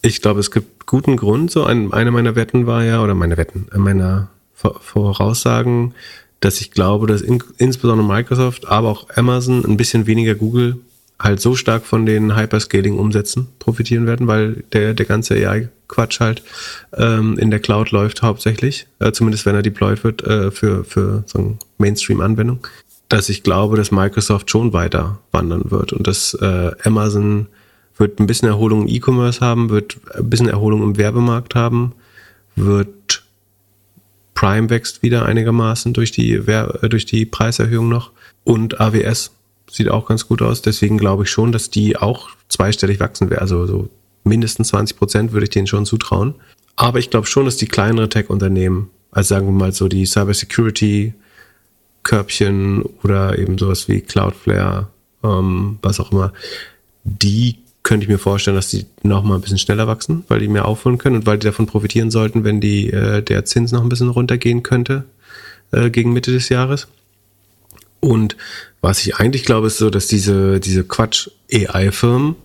ich glaube, es gibt guten Grund. So ein, eine meiner Wetten war ja, oder meine Wetten, meiner voraussagen, dass ich glaube, dass in, insbesondere Microsoft, aber auch Amazon, ein bisschen weniger Google halt so stark von den Hyperscaling-Umsätzen profitieren werden, weil der, der ganze AI-Quatsch halt ähm, in der Cloud läuft hauptsächlich, äh, zumindest wenn er deployed wird äh, für, für so Mainstream-Anwendung, dass ich glaube, dass Microsoft schon weiter wandern wird und dass äh, Amazon wird ein bisschen Erholung im E-Commerce haben, wird ein bisschen Erholung im Werbemarkt haben, wird Prime wächst wieder einigermaßen durch die, äh, durch die Preiserhöhung noch. Und AWS sieht auch ganz gut aus. Deswegen glaube ich schon, dass die auch zweistellig wachsen werden. Also so mindestens 20 Prozent würde ich denen schon zutrauen. Aber ich glaube schon, dass die kleinere Tech-Unternehmen, also sagen wir mal so die Cybersecurity, Körbchen oder eben sowas wie Cloudflare, ähm, was auch immer, die könnte ich mir vorstellen, dass die noch mal ein bisschen schneller wachsen, weil die mehr aufholen können und weil die davon profitieren sollten, wenn die, äh, der Zins noch ein bisschen runtergehen könnte äh, gegen Mitte des Jahres. Und was ich eigentlich glaube, ist so, dass diese, diese Quatsch-AI-Firmen,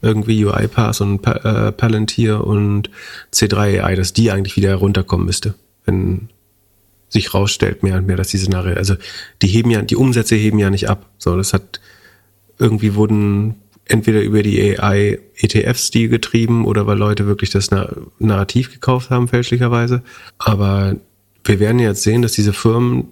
irgendwie UiPath und äh, Palantir und C3 AI, dass die eigentlich wieder runterkommen müsste, wenn sich rausstellt mehr und mehr, dass diese Nachricht, also die heben ja, die Umsätze heben ja nicht ab. So, das hat irgendwie wurden entweder über die AI-ETFs die getrieben oder weil Leute wirklich das Narrativ gekauft haben, fälschlicherweise. Aber wir werden jetzt sehen, dass diese Firmen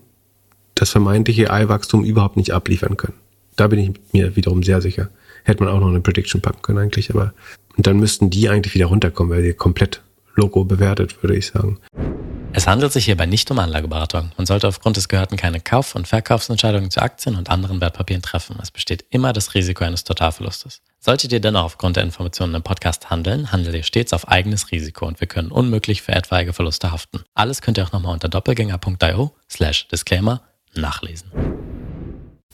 das vermeintliche AI-Wachstum überhaupt nicht abliefern können. Da bin ich mir wiederum sehr sicher. Hätte man auch noch eine Prediction packen können eigentlich, aber und dann müssten die eigentlich wieder runterkommen, weil sie komplett Logo bewertet, würde ich sagen. Es handelt sich hierbei nicht um Anlageberatung. Man sollte aufgrund des Gehörten keine Kauf- und Verkaufsentscheidungen zu Aktien und anderen Wertpapieren treffen. Es besteht immer das Risiko eines Totalverlustes. Solltet ihr dennoch aufgrund der Informationen im Podcast handeln, handelt ihr stets auf eigenes Risiko und wir können unmöglich für etwaige Verluste haften. Alles könnt ihr auch nochmal unter doppelgänger.io slash disclaimer nachlesen.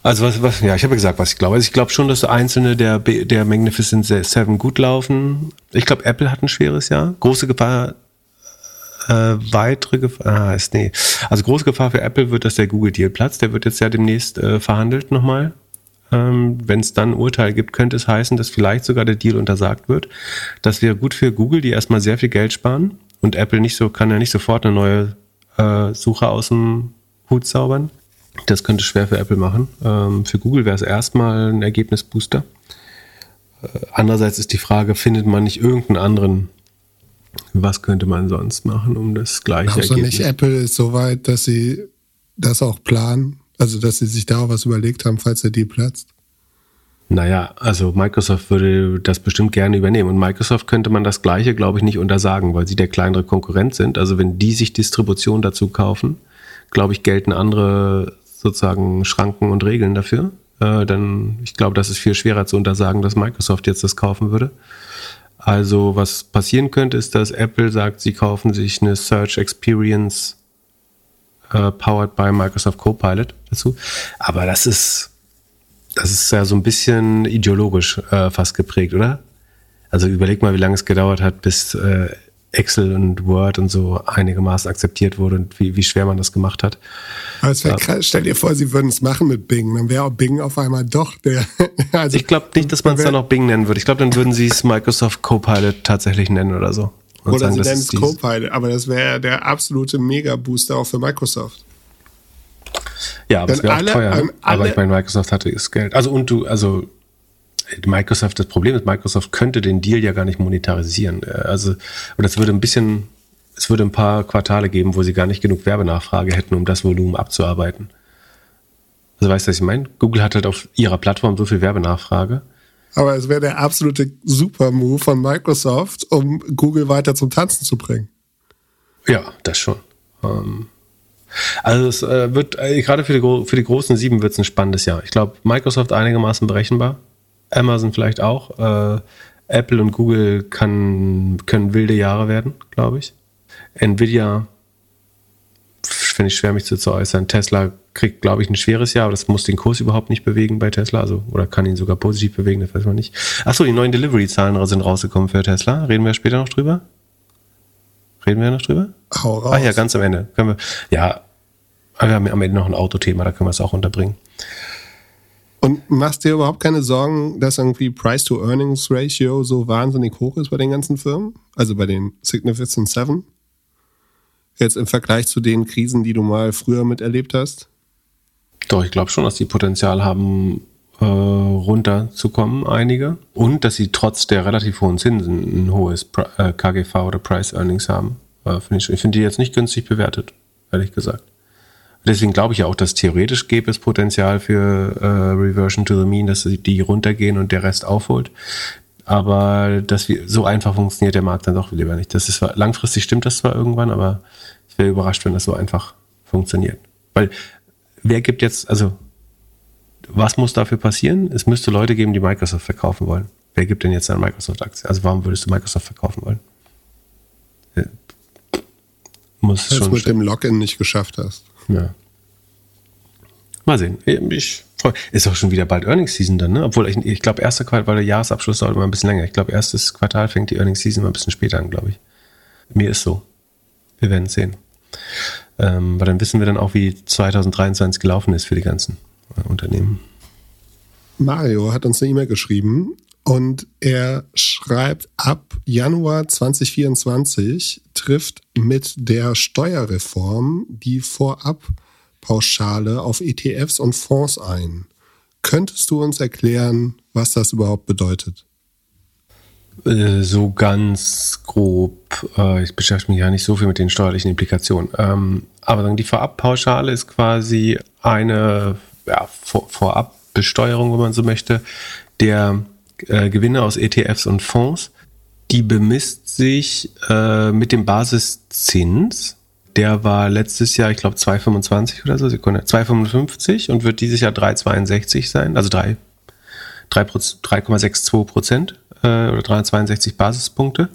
Also was, was, ja, ich habe gesagt, was ich glaube. Also ich glaube schon, dass einzelne der, der Magnificent Seven gut laufen. Ich glaube, Apple hat ein schweres Jahr. Große Gefahr äh, weitere Gefahr, ah, ist, nee. Also große Gefahr für Apple wird, dass der Google-Deal platzt. Der wird jetzt ja demnächst äh, verhandelt nochmal. Ähm, Wenn es dann ein Urteil gibt, könnte es heißen, dass vielleicht sogar der Deal untersagt wird. Das wäre gut für Google, die erstmal sehr viel Geld sparen. Und Apple nicht so, kann ja nicht sofort eine neue äh, Suche aus dem Hut zaubern. Das könnte schwer für Apple machen. Ähm, für Google wäre es erstmal ein Ergebnisbooster. Äh, andererseits ist die Frage, findet man nicht irgendeinen anderen was könnte man sonst machen, um das gleiche Glaubst Ergebnis? nicht, Apple ist so weit, dass sie das auch planen? Also, dass sie sich da auch was überlegt haben, falls der Deal platzt? Naja, also Microsoft würde das bestimmt gerne übernehmen. Und Microsoft könnte man das Gleiche, glaube ich, nicht untersagen, weil sie der kleinere Konkurrent sind. Also wenn die sich Distribution dazu kaufen, glaube ich, gelten andere sozusagen Schranken und Regeln dafür. Äh, dann, ich glaube, das ist viel schwerer zu untersagen, dass Microsoft jetzt das kaufen würde. Also was passieren könnte, ist, dass Apple sagt, sie kaufen sich eine Search Experience äh, powered by Microsoft Copilot dazu. Aber das ist, das ist ja so ein bisschen ideologisch äh, fast geprägt, oder? Also überleg mal, wie lange es gedauert hat, bis äh, Excel und Word und so einigermaßen akzeptiert wurde und wie, wie schwer man das gemacht hat. Aber es wäre krass, stell dir vor, sie würden es machen mit Bing, dann wäre auch Bing auf einmal doch der. Also ich glaube nicht, dass man es dann auch Bing nennen würde. Ich glaube, dann würden sie es Microsoft Copilot tatsächlich nennen oder so. Oder sagen, sie nennen es Copilot, aber das wäre der absolute Mega-Booster auch für Microsoft. Ja, aber es wäre auch teuer. aber ich meine, Microsoft hatte das Geld. Also und du, also Microsoft, das Problem ist, Microsoft könnte den Deal ja gar nicht monetarisieren. Äh, also, und das würde ein bisschen, es würde ein paar Quartale geben, wo sie gar nicht genug Werbenachfrage hätten, um das Volumen abzuarbeiten. Also weißt du, was ich meine? Google hat halt auf ihrer Plattform so viel Werbenachfrage. Aber es wäre der absolute Super-Move von Microsoft, um Google weiter zum Tanzen zu bringen. Ja, das schon. Ähm, also es äh, wird, äh, gerade für die, für die großen sieben wird es ein spannendes Jahr. Ich glaube, Microsoft einigermaßen berechenbar. Amazon vielleicht auch. Äh, Apple und Google kann, können wilde Jahre werden, glaube ich. Nvidia finde ich schwer, mich zu, zu äußern. Tesla kriegt, glaube ich, ein schweres Jahr, aber das muss den Kurs überhaupt nicht bewegen bei Tesla, also oder kann ihn sogar positiv bewegen, das weiß man nicht. Achso, die neuen Delivery-Zahlen sind rausgekommen für Tesla. Reden wir später noch drüber? Reden wir noch drüber? Hau raus. Ah ja, ganz am Ende. Können wir, ja, wir haben am Ende noch ein Autothema, da können wir es auch unterbringen. Und machst dir überhaupt keine Sorgen, dass irgendwie Price-to-Earnings-Ratio so wahnsinnig hoch ist bei den ganzen Firmen? Also bei den Significant Seven? Jetzt im Vergleich zu den Krisen, die du mal früher miterlebt hast? Doch, ich glaube schon, dass die Potenzial haben, äh, runterzukommen, einige. Und dass sie trotz der relativ hohen Zinsen ein hohes äh, KGV oder Price Earnings haben. Äh, find ich ich finde die jetzt nicht günstig bewertet, ehrlich gesagt. Deswegen glaube ich ja auch, dass theoretisch gäbe es Potenzial für äh, Reversion to the Mean, dass die runtergehen und der Rest aufholt. Aber dass wir, so einfach funktioniert der Markt dann doch lieber nicht. Das ist zwar, langfristig stimmt das zwar irgendwann, aber ich wäre überrascht, wenn das so einfach funktioniert. Weil wer gibt jetzt, also was muss dafür passieren? Es müsste Leute geben, die Microsoft verkaufen wollen. Wer gibt denn jetzt eine Microsoft-Aktie? Also warum würdest du Microsoft verkaufen wollen? Muss Weil du es mit dem Login nicht geschafft hast. Ja. Mal sehen. Ich freue Ist auch schon wieder bald Earnings Season dann, ne? Obwohl ich, ich glaube, erste Quartal, weil der Jahresabschluss dauert immer ein bisschen länger. Ich glaube, erstes Quartal fängt die Earnings Season immer ein bisschen später an, glaube ich. Mir ist so. Wir werden sehen. Ähm, weil dann wissen wir dann auch, wie 2023 gelaufen ist für die ganzen äh, Unternehmen. Mario hat uns eine E-Mail geschrieben und er schreibt, ab Januar 2024 trifft mit der Steuerreform die Vorabpauschale auf ETFs und Fonds ein. Könntest du uns erklären, was das überhaupt bedeutet? Äh, so ganz grob. Äh, ich beschäftige mich ja nicht so viel mit den steuerlichen Implikationen. Ähm, aber die Vorabpauschale ist quasi eine ja, Vorabbesteuerung, wenn man so möchte, der äh, Gewinne aus ETFs und Fonds, die bemisst sich äh, mit dem Basiszins Der war letztes Jahr, ich glaube, 2,25 oder so, Sekunde, 2,55 und wird dieses Jahr 3,62 sein, also 3, 3,62 Prozent äh, oder 362 Basispunkte.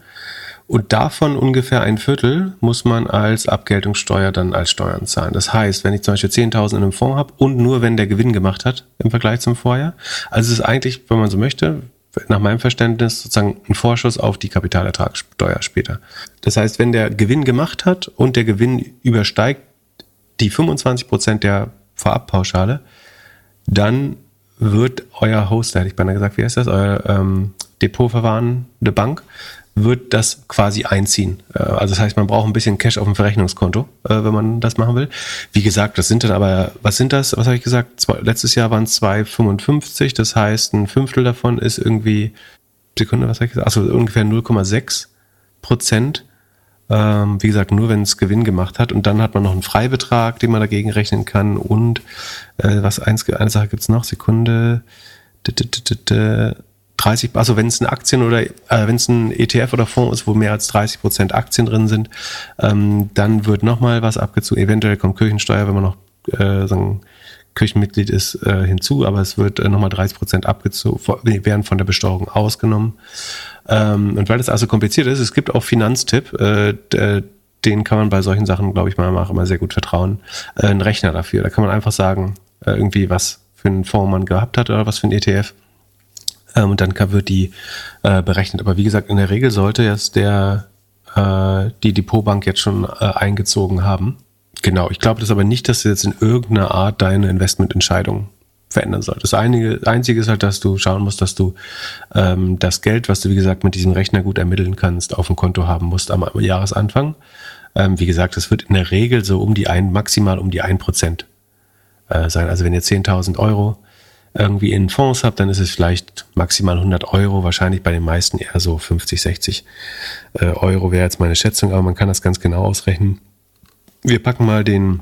Und davon ungefähr ein Viertel muss man als Abgeltungssteuer dann als Steuern zahlen. Das heißt, wenn ich zum Beispiel 10.000 in einem Fonds habe und nur wenn der Gewinn gemacht hat im Vergleich zum Vorjahr, also es ist eigentlich, wenn man so möchte, nach meinem Verständnis sozusagen ein Vorschuss auf die Kapitalertragssteuer später. Das heißt, wenn der Gewinn gemacht hat und der Gewinn übersteigt die 25 Prozent der Vorabpauschale, dann wird euer Host, hätte ich beinahe gesagt, wie heißt das, euer ähm, Depotverwahrende Bank, wird das quasi einziehen. Äh, also das heißt, man braucht ein bisschen Cash auf dem Verrechnungskonto, äh, wenn man das machen will. Wie gesagt, das sind dann aber, was sind das? Was habe ich gesagt? Zwei, letztes Jahr waren es 2,55, das heißt, ein Fünftel davon ist irgendwie, Sekunde, was habe ich gesagt? Achso, ungefähr 0,6 Prozent. Ähm, wie gesagt, nur wenn es Gewinn gemacht hat. Und dann hat man noch einen Freibetrag, den man dagegen rechnen kann. Und äh, was eins, eine Sache gibt's noch, Sekunde. 30, also wenn es ein Aktien oder äh, wenn es ein ETF oder Fonds ist, wo mehr als 30 Prozent Aktien drin sind, ähm, dann wird nochmal was abgezogen. Eventuell kommt Kirchensteuer, wenn man noch äh, sagen, Kirchenmitglied ist, äh, hinzu, aber es wird äh, nochmal 30 Prozent abgezogen, werden von der Besteuerung ausgenommen. Ähm, und weil das also kompliziert ist, es gibt auch Finanztipp, äh, den kann man bei solchen Sachen, glaube ich, mal auch immer sehr gut vertrauen. Äh, einen Rechner dafür. Da kann man einfach sagen, äh, irgendwie was für einen Fonds man gehabt hat oder was für ein ETF ähm, und dann wird die äh, berechnet. Aber wie gesagt, in der Regel sollte jetzt der äh, die Depotbank jetzt schon äh, eingezogen haben. Genau, ich glaube das aber nicht, dass du jetzt in irgendeiner Art deine Investmententscheidung verändern soll. Das einige, Einzige ist halt, dass du schauen musst, dass du ähm, das Geld, was du wie gesagt mit diesem Rechner gut ermitteln kannst, auf dem Konto haben musst am Jahresanfang. Ähm, wie gesagt, es wird in der Regel so um die ein, maximal um die ein Prozent äh, sein. Also wenn ihr 10.000 Euro irgendwie in Fonds habt, dann ist es vielleicht maximal 100 Euro, wahrscheinlich bei den meisten eher so 50, 60 äh, Euro wäre jetzt meine Schätzung, aber man kann das ganz genau ausrechnen. Wir packen mal den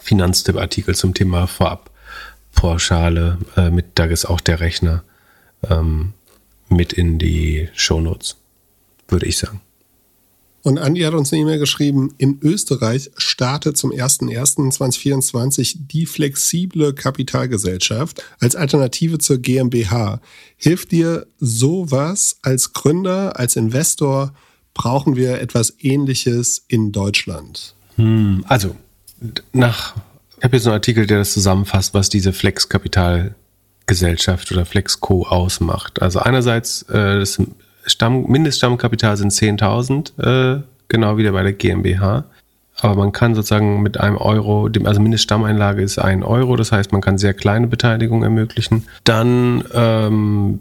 Finanztipp-Artikel zum Thema Vorabpauschale äh, mit, da ist auch der Rechner ähm, mit in die Shownotes, würde ich sagen. Und Andi hat uns eine E-Mail geschrieben, in Österreich startet zum 01.01.2024 die flexible Kapitalgesellschaft als Alternative zur GmbH. Hilft dir sowas als Gründer, als Investor? Brauchen wir etwas Ähnliches in Deutschland? Hm, also, nach, ich habe jetzt einen Artikel, der das zusammenfasst, was diese Flex-Kapitalgesellschaft oder Flexco ausmacht. Also einerseits äh, das Stamm, Mindeststammkapital sind 10.000, äh, genau wie bei der GmbH. Aber man kann sozusagen mit einem Euro, dem, also Mindeststammeinlage ist ein Euro, das heißt, man kann sehr kleine Beteiligung ermöglichen. Dann ähm,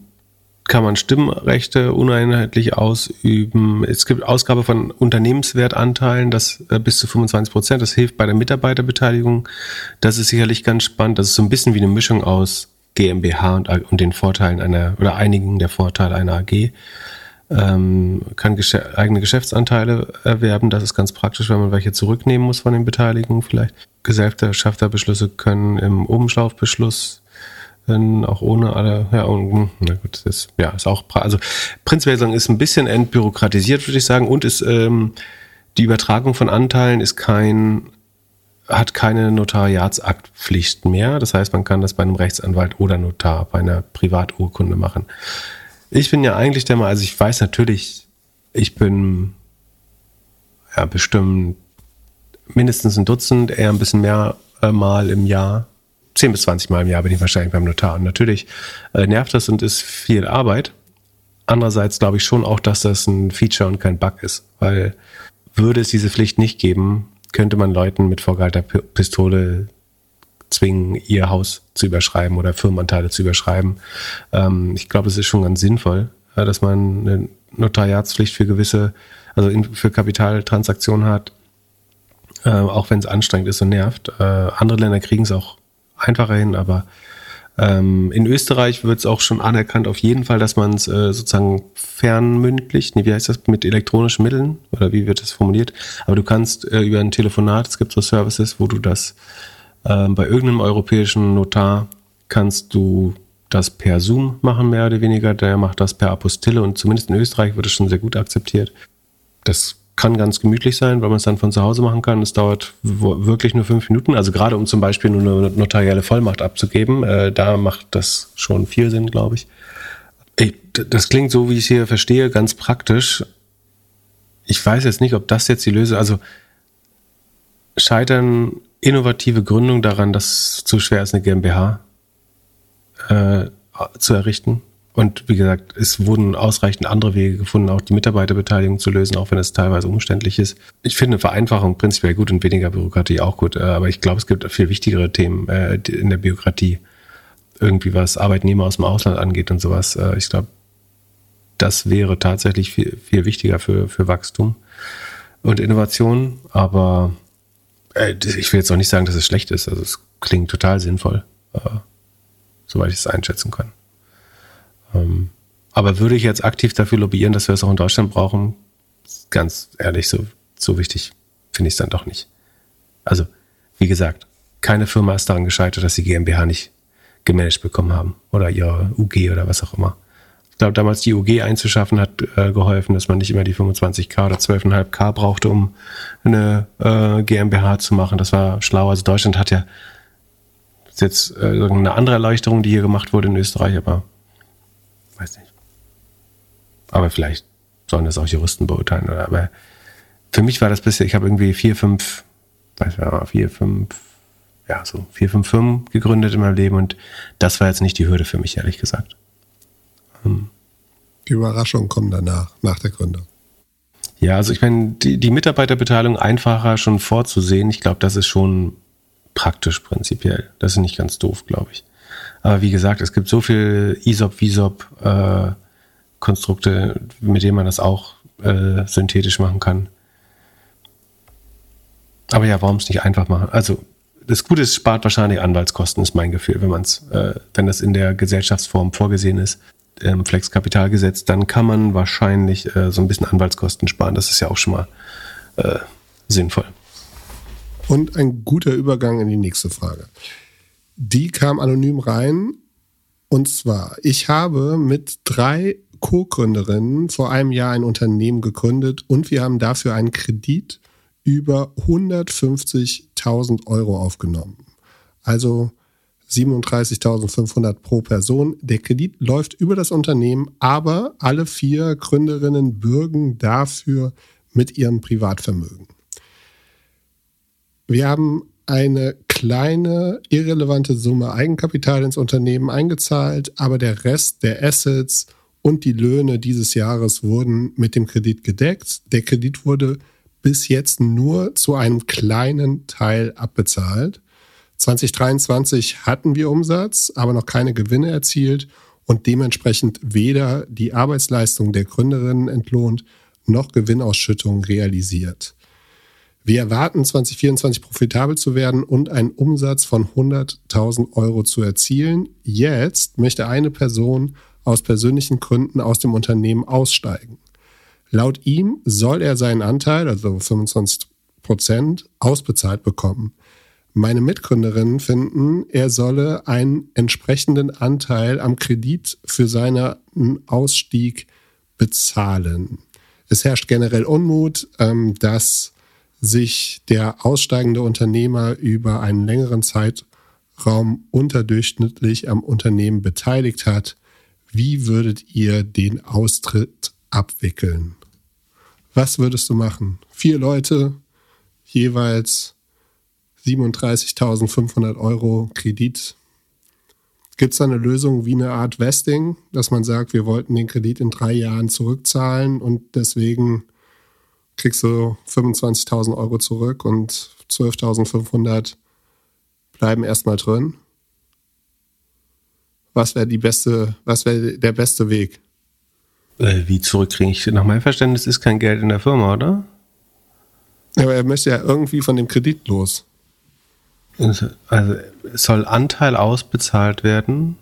kann man Stimmrechte uneinheitlich ausüben. Es gibt Ausgabe von Unternehmenswertanteilen, das äh, bis zu 25 Prozent. Das hilft bei der Mitarbeiterbeteiligung. Das ist sicherlich ganz spannend. Das ist so ein bisschen wie eine Mischung aus GmbH und, und den Vorteilen einer oder einigen der Vorteile einer AG. Ähm, kann Gesch eigene Geschäftsanteile erwerben. Das ist ganz praktisch, wenn man welche zurücknehmen muss von den Beteiligungen vielleicht. Gesellschafterbeschlüsse können im Umschlaufbeschluss auch ohne alle, ja, und, na gut, das ja, ist auch, also prinzipiell sagen, ist ein bisschen entbürokratisiert, würde ich sagen, und ist, ähm, die Übertragung von Anteilen ist kein hat keine Notariatsaktpflicht mehr. Das heißt, man kann das bei einem Rechtsanwalt oder Notar, bei einer Privaturkunde machen. Ich bin ja eigentlich der Mal, also ich weiß natürlich, ich bin ja bestimmt mindestens ein Dutzend, eher ein bisschen mehr äh, Mal im Jahr, 10 bis 20 Mal im Jahr bin ich wahrscheinlich beim Notar. Und natürlich äh, nervt das und ist viel Arbeit. Andererseits glaube ich schon auch, dass das ein Feature und kein Bug ist, weil würde es diese Pflicht nicht geben, könnte man Leuten mit vorgehaltener Pistole zwingen, ihr Haus zu überschreiben oder Firmenanteile zu überschreiben. Ähm, ich glaube, es ist schon ganz sinnvoll, äh, dass man eine Notariatspflicht für gewisse, also für Kapitaltransaktionen hat, äh, auch wenn es anstrengend ist und nervt. Äh, andere Länder kriegen es auch einfacher hin, aber ähm, in Österreich wird es auch schon anerkannt, auf jeden Fall, dass man es äh, sozusagen fernmündlich, nee, wie heißt das, mit elektronischen Mitteln oder wie wird das formuliert? Aber du kannst äh, über ein Telefonat, es gibt so Services, wo du das äh, bei irgendeinem europäischen Notar kannst du das per Zoom machen, mehr oder weniger. Der macht das per Apostille und zumindest in Österreich wird es schon sehr gut akzeptiert. Das kann ganz gemütlich sein, weil man es dann von zu Hause machen kann. Es dauert wirklich nur fünf Minuten. Also gerade um zum Beispiel nur eine notarielle Vollmacht abzugeben, äh, da macht das schon viel Sinn, glaube ich. ich. Das klingt so, wie ich es hier verstehe, ganz praktisch. Ich weiß jetzt nicht, ob das jetzt die Lösung, also scheitern innovative Gründungen daran, dass es zu schwer ist, eine GmbH äh, zu errichten. Und wie gesagt, es wurden ausreichend andere Wege gefunden, auch die Mitarbeiterbeteiligung zu lösen, auch wenn es teilweise umständlich ist. Ich finde Vereinfachung prinzipiell gut und weniger Bürokratie auch gut. Äh, aber ich glaube, es gibt viel wichtigere Themen äh, in der Bürokratie. Irgendwie was Arbeitnehmer aus dem Ausland angeht und sowas. Äh, ich glaube, das wäre tatsächlich viel, viel wichtiger für, für Wachstum und Innovation. Aber ich will jetzt auch nicht sagen, dass es schlecht ist. Also es klingt total sinnvoll, soweit ich es einschätzen kann. Ähm, aber würde ich jetzt aktiv dafür lobbyieren, dass wir es auch in Deutschland brauchen? Ganz ehrlich, so, so wichtig finde ich es dann doch nicht. Also, wie gesagt, keine Firma ist daran gescheitert, dass sie GmbH nicht gemanagt bekommen haben oder ihre UG oder was auch immer. Ich glaube, damals die UG einzuschaffen hat äh, geholfen, dass man nicht immer die 25k oder 12,5k brauchte, um eine äh, GmbH zu machen. Das war schlau. Also Deutschland hat ja jetzt äh, eine andere Erleuchterung, die hier gemacht wurde in Österreich, aber. Aber vielleicht sollen das auch Juristen beurteilen. Oder, aber für mich war das bisher, ich habe irgendwie vier, fünf, weiß nicht, vier, fünf, ja, so vier, fünf Firmen gegründet in meinem Leben und das war jetzt nicht die Hürde für mich, ehrlich gesagt. Hm. Die Überraschungen kommen danach, nach der Gründung. Ja, also ich meine, die, die Mitarbeiterbeteiligung einfacher schon vorzusehen, ich glaube, das ist schon praktisch prinzipiell. Das ist nicht ganz doof, glaube ich. Aber wie gesagt, es gibt so viel ISOP, VISOP äh, Konstrukte, mit denen man das auch äh, synthetisch machen kann. Aber ja, warum es nicht einfach machen? Also das Gute ist, spart wahrscheinlich Anwaltskosten, ist mein Gefühl, wenn man es, äh, wenn das in der Gesellschaftsform vorgesehen ist, im Flexkapitalgesetz, dann kann man wahrscheinlich äh, so ein bisschen Anwaltskosten sparen. Das ist ja auch schon mal äh, sinnvoll. Und ein guter Übergang in die nächste Frage. Die kam anonym rein. Und zwar, ich habe mit drei Co-Gründerinnen vor einem Jahr ein Unternehmen gegründet und wir haben dafür einen Kredit über 150.000 Euro aufgenommen. Also 37.500 pro Person. Der Kredit läuft über das Unternehmen, aber alle vier Gründerinnen bürgen dafür mit ihrem Privatvermögen. Wir haben eine kleine, irrelevante Summe Eigenkapital ins Unternehmen eingezahlt, aber der Rest der Assets und die Löhne dieses Jahres wurden mit dem Kredit gedeckt. Der Kredit wurde bis jetzt nur zu einem kleinen Teil abbezahlt. 2023 hatten wir Umsatz, aber noch keine Gewinne erzielt und dementsprechend weder die Arbeitsleistung der Gründerinnen entlohnt noch Gewinnausschüttung realisiert. Wir erwarten 2024 profitabel zu werden und einen Umsatz von 100.000 Euro zu erzielen. Jetzt möchte eine Person aus persönlichen Gründen aus dem Unternehmen aussteigen. Laut ihm soll er seinen Anteil, also 25 Prozent, ausbezahlt bekommen. Meine Mitgründerinnen finden, er solle einen entsprechenden Anteil am Kredit für seinen Ausstieg bezahlen. Es herrscht generell Unmut, ähm, dass sich der aussteigende Unternehmer über einen längeren Zeitraum unterdurchschnittlich am Unternehmen beteiligt hat. Wie würdet ihr den Austritt abwickeln? Was würdest du machen? Vier Leute, jeweils 37.500 Euro Kredit. Gibt es da eine Lösung wie eine Art Vesting, dass man sagt, wir wollten den Kredit in drei Jahren zurückzahlen und deswegen kriegst du 25.000 Euro zurück und 12.500 bleiben erstmal drin. Was wäre die beste, was wäre der beste Weg? Äh, wie zurückkriege ich? Nach meinem Verständnis ist kein Geld in der Firma, oder? Aber er möchte ja irgendwie von dem Kredit los. Also soll Anteil ausbezahlt werden.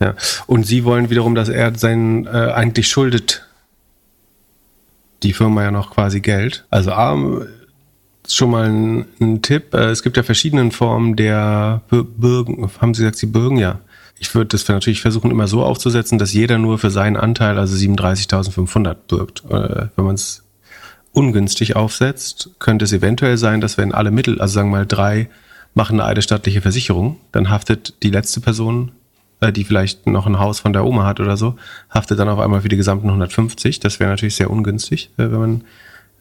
Ja. Und Sie wollen wiederum, dass er seinen äh, eigentlich schuldet die Firma ja noch quasi Geld. Also A, schon mal ein, ein Tipp. Äh, es gibt ja verschiedene Formen der Bürgen. Haben Sie gesagt, Sie bürgen? Ja. Ich würde das natürlich versuchen, immer so aufzusetzen, dass jeder nur für seinen Anteil, also 37.500, bürgt. Äh, wenn man es ungünstig aufsetzt, könnte es eventuell sein, dass wenn alle Mittel, also sagen wir mal drei, machen eine eidesstattliche Versicherung, dann haftet die letzte Person, äh, die vielleicht noch ein Haus von der Oma hat oder so, haftet dann auf einmal für die gesamten 150. Das wäre natürlich sehr ungünstig, wenn man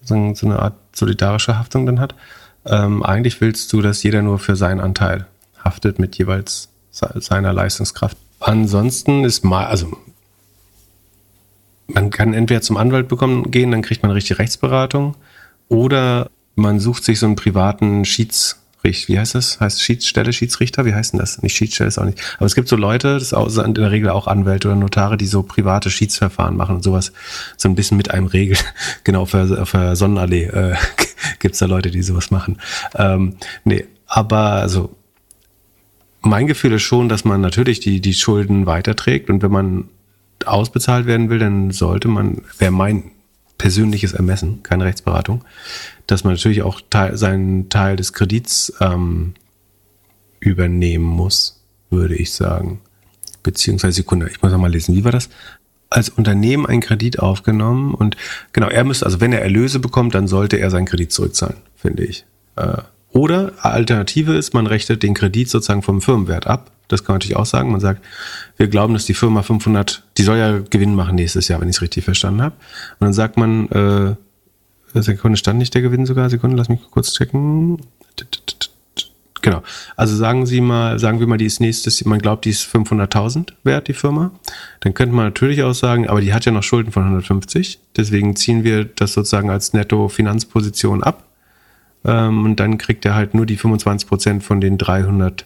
so, so, eine Art solidarische Haftung dann hat. Ähm, eigentlich willst du, dass jeder nur für seinen Anteil haftet mit jeweils seiner Leistungskraft. Ansonsten ist mal, also man kann entweder zum Anwalt bekommen, gehen, dann kriegt man richtig Rechtsberatung, oder man sucht sich so einen privaten Schieds, wie heißt das? Heißt Schiedsstelle, Schiedsrichter? Wie heißt denn das? Nicht Schiedsstelle ist auch nicht. Aber es gibt so Leute, das sind in der Regel auch Anwälte oder Notare, die so private Schiedsverfahren machen und sowas so ein bisschen mit einem Regel. genau, auf der, Sonnenallee äh, gibt es da Leute, die sowas machen. Ähm, nee, aber also mein Gefühl ist schon, dass man natürlich die, die Schulden weiterträgt und wenn man ausbezahlt werden will, dann sollte man, wäre mein persönliches Ermessen, keine Rechtsberatung, dass man natürlich auch Teil, seinen Teil des Kredits ähm, übernehmen muss, würde ich sagen. Beziehungsweise Sekunde, ich muss noch mal lesen, wie war das? Als Unternehmen einen Kredit aufgenommen und genau, er müsste, also wenn er Erlöse bekommt, dann sollte er seinen Kredit zurückzahlen, finde ich. Äh, oder Alternative ist, man rechnet den Kredit sozusagen vom Firmenwert ab. Das kann man natürlich auch sagen. Man sagt, wir glauben, dass die Firma 500, die soll ja Gewinn machen nächstes Jahr, wenn ich es richtig verstanden habe. Und dann sagt man, äh, Sekunde, stand nicht der Gewinn sogar? Sekunde, lass mich kurz checken. Genau. Also sagen Sie mal, sagen wir mal, die ist nächstes, man glaubt, die ist 500.000 wert, die Firma. Dann könnte man natürlich auch sagen, aber die hat ja noch Schulden von 150. Deswegen ziehen wir das sozusagen als Netto-Finanzposition ab. Ähm, und dann kriegt er halt nur die 25 Prozent von den 300,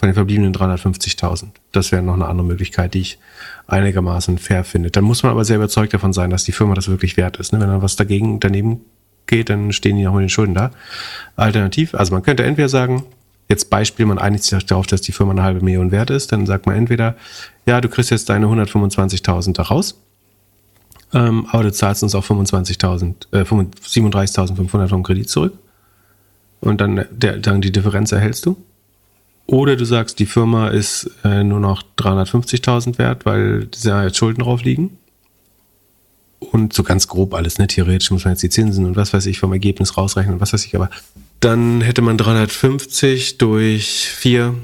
von den verbliebenen 350.000. Das wäre noch eine andere Möglichkeit, die ich einigermaßen fair finde. Dann muss man aber sehr überzeugt davon sein, dass die Firma das wirklich wert ist. Ne? Wenn dann was dagegen daneben geht, dann stehen die auch mit den Schulden da. Alternativ, also man könnte entweder sagen, jetzt Beispiel, man einigt sich darauf, dass die Firma eine halbe Million wert ist, dann sagt man entweder, ja, du kriegst jetzt deine 125.000 da raus, ähm, aber du zahlst uns auch 25.000, äh, 37.500 vom Kredit zurück und dann, der, dann die Differenz erhältst du. Oder du sagst, die Firma ist äh, nur noch 350.000 wert, weil da jetzt Schulden drauf liegen. Und so ganz grob alles, ne? Theoretisch muss man jetzt die Zinsen und was weiß ich vom Ergebnis rausrechnen, was weiß ich, aber dann hätte man 350 durch 4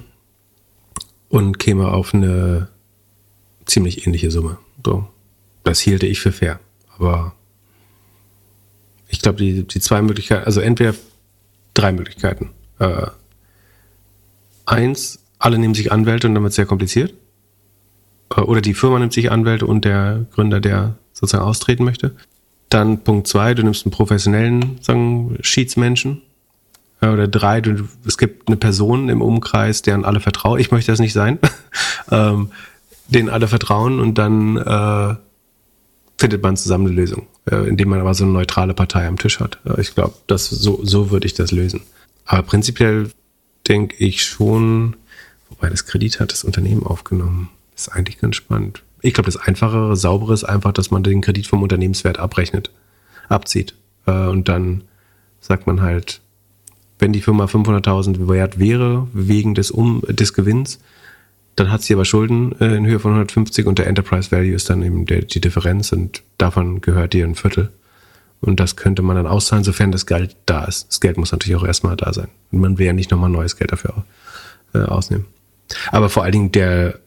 und käme auf eine ziemlich ähnliche Summe. So. Das hielte ich für fair. Aber ich glaube, die, die zwei Möglichkeiten, also entweder drei Möglichkeiten. Äh, eins, alle nehmen sich Anwälte und dann wird es sehr kompliziert. Äh, oder die Firma nimmt sich Anwälte und der Gründer, der sozusagen austreten möchte. Dann Punkt zwei, du nimmst einen professionellen sagen, Schiedsmenschen. Äh, oder drei, du, es gibt eine Person im Umkreis, deren alle vertrauen. Ich möchte das nicht sein. ähm, denen alle vertrauen und dann äh, findet man zusammen eine Lösung, äh, indem man aber so eine neutrale Partei am Tisch hat. Äh, ich glaube, so, so würde ich das lösen. Aber prinzipiell denke ich schon, wobei das Kredit hat das Unternehmen aufgenommen. ist eigentlich ganz spannend. Ich glaube, das Einfachere, Saubere ist einfach, dass man den Kredit vom Unternehmenswert abrechnet, abzieht. Äh, und dann sagt man halt, wenn die Firma 500.000 wert wäre, wegen des, um, des Gewinns, dann hat sie aber Schulden äh, in Höhe von 150 und der Enterprise Value ist dann eben der, die Differenz und davon gehört ihr ein Viertel. Und das könnte man dann auszahlen, sofern das Geld da ist. Das Geld muss natürlich auch erstmal da sein. Und man will ja nicht nochmal neues Geld dafür äh, ausnehmen. Aber vor allen Dingen der,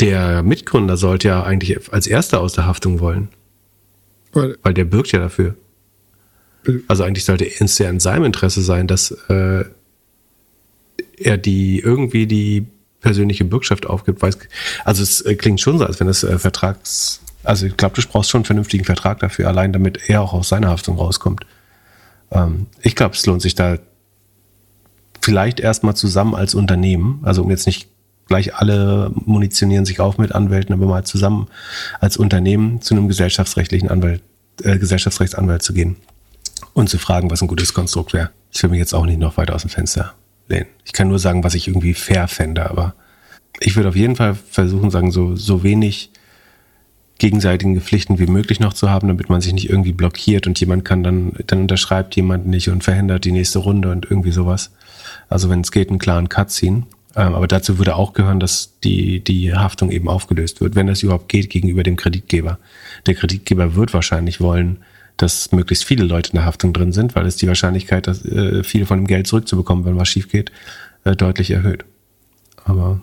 der Mitgründer sollte ja eigentlich als erster aus der Haftung wollen. Weil, Weil der birgt ja dafür. Also eigentlich sollte es ja in seinem Interesse sein, dass äh, er die irgendwie die persönliche Bürgschaft aufgibt. Weiß, also es äh, klingt schon so, als wenn es äh, Vertrags... Also ich glaube, du brauchst schon einen vernünftigen Vertrag dafür, allein damit er auch aus seiner Haftung rauskommt. Ähm, ich glaube, es lohnt sich da vielleicht erstmal zusammen als Unternehmen, also um jetzt nicht gleich alle munitionieren sich auf mit Anwälten, aber mal zusammen als Unternehmen zu einem gesellschaftsrechtlichen Anwalt, äh, Gesellschaftsrechtsanwalt zu gehen und zu fragen, was ein gutes Konstrukt wäre. Ich will mich jetzt auch nicht noch weiter aus dem Fenster lehnen. Ich kann nur sagen, was ich irgendwie fair fände, aber ich würde auf jeden Fall versuchen, sagen, so, so wenig gegenseitigen Pflichten wie möglich noch zu haben, damit man sich nicht irgendwie blockiert und jemand kann dann, dann unterschreibt jemand nicht und verhindert die nächste Runde und irgendwie sowas. Also wenn es geht, einen klaren Cut ziehen. Ähm, aber dazu würde auch gehören, dass die, die Haftung eben aufgelöst wird, wenn das überhaupt geht gegenüber dem Kreditgeber. Der Kreditgeber wird wahrscheinlich wollen, dass möglichst viele Leute in der Haftung drin sind, weil es die Wahrscheinlichkeit, dass äh, viel von dem Geld zurückzubekommen, wenn was schief geht, äh, deutlich erhöht. Aber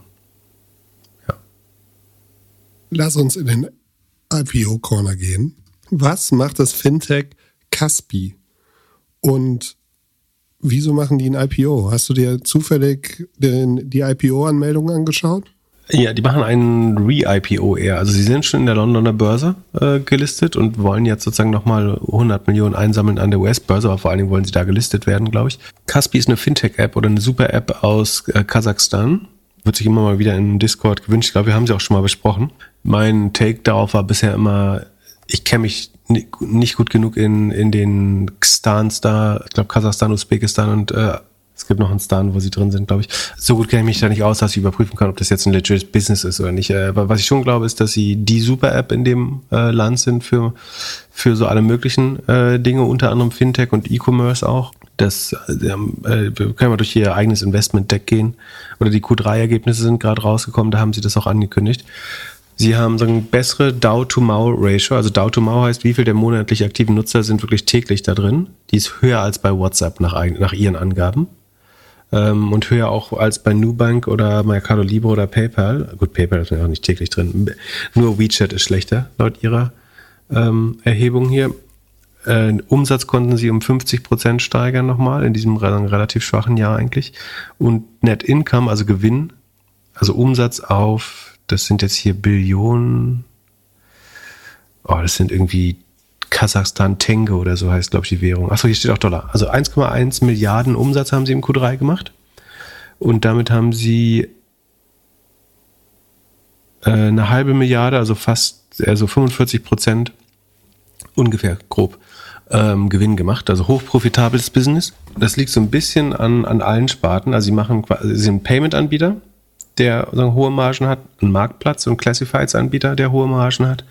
ja. Lass uns in den IPO-Corner gehen. Was macht das Fintech Caspi? Und wieso machen die ein IPO? Hast du dir zufällig den, die IPO-Anmeldung angeschaut? Ja, die machen einen Re-IPO eher. Also sie sind schon in der Londoner Börse äh, gelistet und wollen jetzt sozusagen nochmal 100 Millionen einsammeln an der US-Börse, aber vor allen Dingen wollen sie da gelistet werden, glaube ich. Caspi ist eine Fintech-App oder eine Super-App aus äh, Kasachstan. Wird sich immer mal wieder in Discord gewünscht. Ich glaube, wir haben sie auch schon mal besprochen. Mein Take darauf war bisher immer, ich kenne mich nicht gut genug in, in den Stans da, ich glaube Kasachstan, Usbekistan und äh, es gibt noch einen Stan, wo sie drin sind, glaube ich. So gut kenne ich mich da nicht aus, dass ich überprüfen kann, ob das jetzt ein legit Business ist oder nicht. Äh, was ich schon glaube, ist, dass sie die Super-App in dem äh, Land sind für, für so alle möglichen äh, Dinge, unter anderem Fintech und E-Commerce auch. Das äh, äh können wir durch ihr eigenes Investment-Deck gehen. Oder die Q3-Ergebnisse sind gerade rausgekommen, da haben sie das auch angekündigt. Sie haben so eine bessere DAO-to-MAU-Ratio. Also DAO-to-MAU heißt, wie viel der monatlich aktiven Nutzer sind wirklich täglich da drin. Die ist höher als bei WhatsApp nach, nach ihren Angaben. Ähm, und höher auch als bei Nubank oder Mercado Libre oder PayPal. Gut, PayPal ist ja auch nicht täglich drin. Nur WeChat ist schlechter, laut ihrer ähm, Erhebung hier. Äh, Umsatz konnten sie um 50 Prozent steigern nochmal, in diesem relativ schwachen Jahr eigentlich. Und Net Income, also Gewinn, also Umsatz auf das sind jetzt hier Billionen. Oh, das sind irgendwie Kasachstan Tenge oder so heißt, glaube ich, die Währung. Achso, hier steht auch Dollar. Also 1,1 Milliarden Umsatz haben sie im Q3 gemacht. Und damit haben sie äh, eine halbe Milliarde, also fast, also 45 Prozent ungefähr grob ähm, Gewinn gemacht. Also hochprofitables Business. Das liegt so ein bisschen an, an allen Sparten. Also sie machen, sie sind Payment-Anbieter der sagen, hohe Margen hat, ein Marktplatz und Classifieds-Anbieter, der hohe Margen hat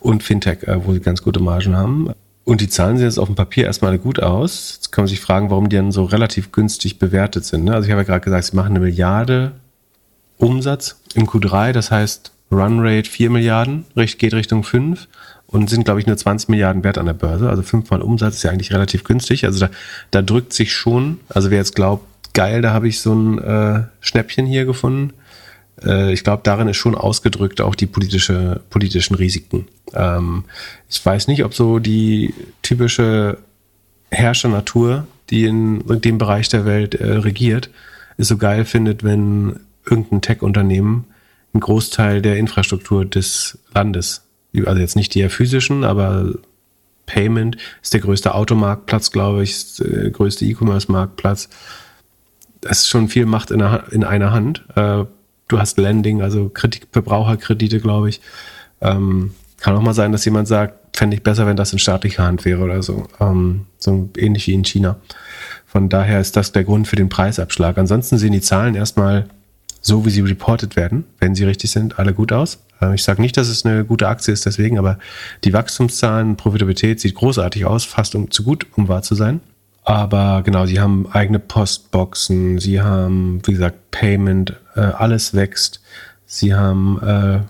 und Fintech, äh, wo sie ganz gute Margen haben. Und die Zahlen sehen jetzt auf dem Papier erstmal gut aus. Jetzt kann man sich fragen, warum die dann so relativ günstig bewertet sind. Ne? Also ich habe ja gerade gesagt, sie machen eine Milliarde Umsatz im Q3, das heißt Runrate 4 Milliarden, geht Richtung 5 und sind, glaube ich, nur 20 Milliarden wert an der Börse. Also fünfmal Umsatz ist ja eigentlich relativ günstig. Also da, da drückt sich schon, also wer jetzt glaubt, geil, da habe ich so ein äh, Schnäppchen hier gefunden, äh, ich glaube, darin ist schon ausgedrückt auch die politische, politischen Risiken. Ähm, ich weiß nicht, ob so die typische Herrschernatur, die in dem Bereich der Welt äh, regiert, es so geil findet, wenn irgendein Tech-Unternehmen einen Großteil der Infrastruktur des Landes, also jetzt nicht die physischen, aber Payment ist der größte Automarktplatz, glaube ich, ist der größte E-Commerce-Marktplatz. Das ist schon viel Macht in einer, in einer Hand. Äh, du hast Lending, also Kritik, Verbraucherkredite, glaube ich. Ähm, kann auch mal sein, dass jemand sagt, fände ich besser, wenn das in staatlicher Hand wäre oder so. Ähm, so ähnlich wie in China. Von daher ist das der Grund für den Preisabschlag. Ansonsten sehen die Zahlen erstmal so, wie sie reported werden, wenn sie richtig sind, alle gut aus. Äh, ich sage nicht, dass es eine gute Aktie ist deswegen, aber die Wachstumszahlen, Profitabilität sieht großartig aus, fast um, zu gut, um wahr zu sein. Aber genau, sie haben eigene Postboxen, sie haben, wie gesagt, Payment, äh, alles wächst. Sie haben äh,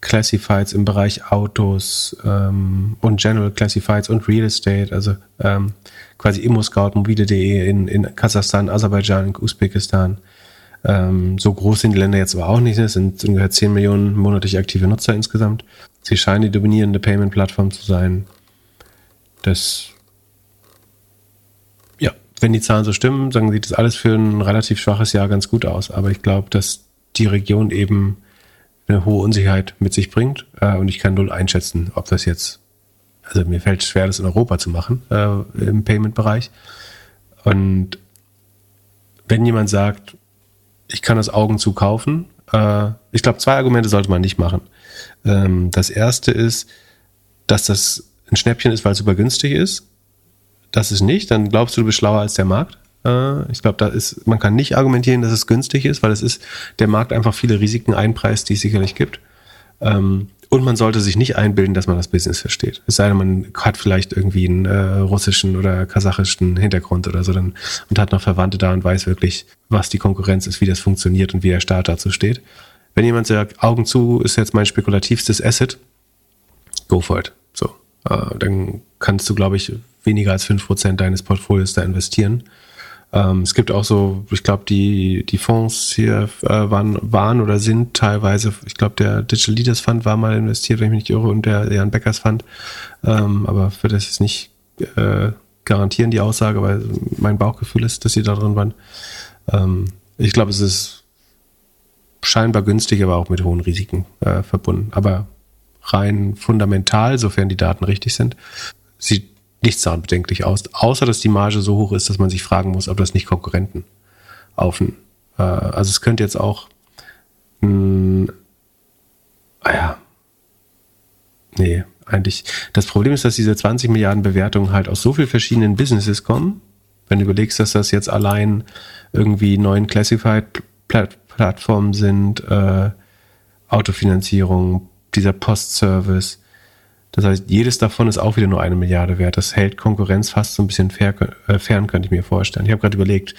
Classifieds im Bereich Autos ähm, und General Classifieds und Real Estate, also ähm, quasi ImmoScout, mobile.de in, in Kasachstan, Aserbaidschan, Usbekistan. Ähm, so groß sind die Länder jetzt aber auch nicht. Es sind ungefähr 10 Millionen monatlich aktive Nutzer insgesamt. Sie scheinen die dominierende Payment-Plattform zu sein. Das wenn die Zahlen so stimmen, dann sieht das alles für ein relativ schwaches Jahr ganz gut aus. Aber ich glaube, dass die Region eben eine hohe Unsicherheit mit sich bringt. Äh, und ich kann null einschätzen, ob das jetzt, also mir fällt schwer, das in Europa zu machen, äh, im Payment-Bereich. Und wenn jemand sagt, ich kann das Augen zu kaufen, äh, ich glaube, zwei Argumente sollte man nicht machen. Ähm, das erste ist, dass das ein Schnäppchen ist, weil es super günstig ist das ist nicht, dann glaubst du, du bist schlauer als der Markt. Äh, ich glaube, da ist, man kann nicht argumentieren, dass es günstig ist, weil es ist der Markt einfach viele Risiken einpreist, die es sicherlich gibt. Ähm, Und man sollte sich nicht einbilden, dass man das Business versteht. Es sei denn, man hat vielleicht irgendwie einen äh, russischen oder kasachischen Hintergrund oder so dann, und hat noch Verwandte da und weiß wirklich, was die Konkurrenz ist, wie das funktioniert und wie der Staat dazu steht. Wenn jemand sagt, Augen zu ist jetzt mein spekulativstes Asset, go for it. So. Äh, dann kannst du, glaube ich, weniger als fünf Prozent deines Portfolios da investieren. Ähm, es gibt auch so, ich glaube, die, die Fonds hier äh, waren, waren oder sind teilweise, ich glaube, der Digital Leaders Fund war mal investiert, wenn ich mich nicht irre, und der Jan Beckers Fund. Ähm, aber für das ist nicht äh, garantieren die Aussage, weil mein Bauchgefühl ist, dass sie da drin waren. Ähm, ich glaube, es ist scheinbar günstig, aber auch mit hohen Risiken äh, verbunden. Aber rein fundamental, sofern die Daten richtig sind, sieht nichts daran bedenklich aus, außer dass die Marge so hoch ist, dass man sich fragen muss, ob das nicht Konkurrenten auf äh, also es könnte jetzt auch mh, ah ja, nee, eigentlich. Das Problem ist, dass diese 20 Milliarden Bewertungen halt aus so vielen verschiedenen Businesses kommen. Wenn du überlegst, dass das jetzt allein irgendwie neuen Classified-Plattformen sind, äh, Autofinanzierung, dieser Postservice, das heißt, jedes davon ist auch wieder nur eine Milliarde wert. Das hält Konkurrenz fast so ein bisschen äh, fern, könnte ich mir vorstellen. Ich habe gerade überlegt,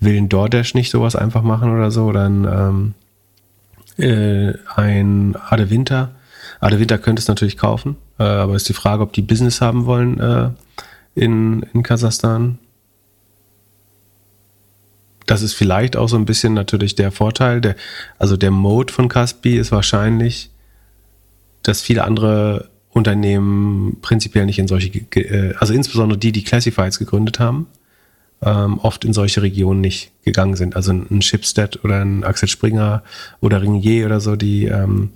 will ein DoorDash nicht sowas einfach machen oder so? Oder ein, ähm, äh, ein Ade Winter. Ade Winter könnte es natürlich kaufen, äh, aber ist die Frage, ob die Business haben wollen äh, in, in Kasachstan. Das ist vielleicht auch so ein bisschen natürlich der Vorteil. Der, also der Mode von Caspi ist wahrscheinlich, dass viele andere Unternehmen prinzipiell nicht in solche, äh, also insbesondere die, die Classifieds gegründet haben, ähm, oft in solche Regionen nicht gegangen sind. Also ein Shipstead oder ein Axel Springer oder Ringier oder so, die ähm,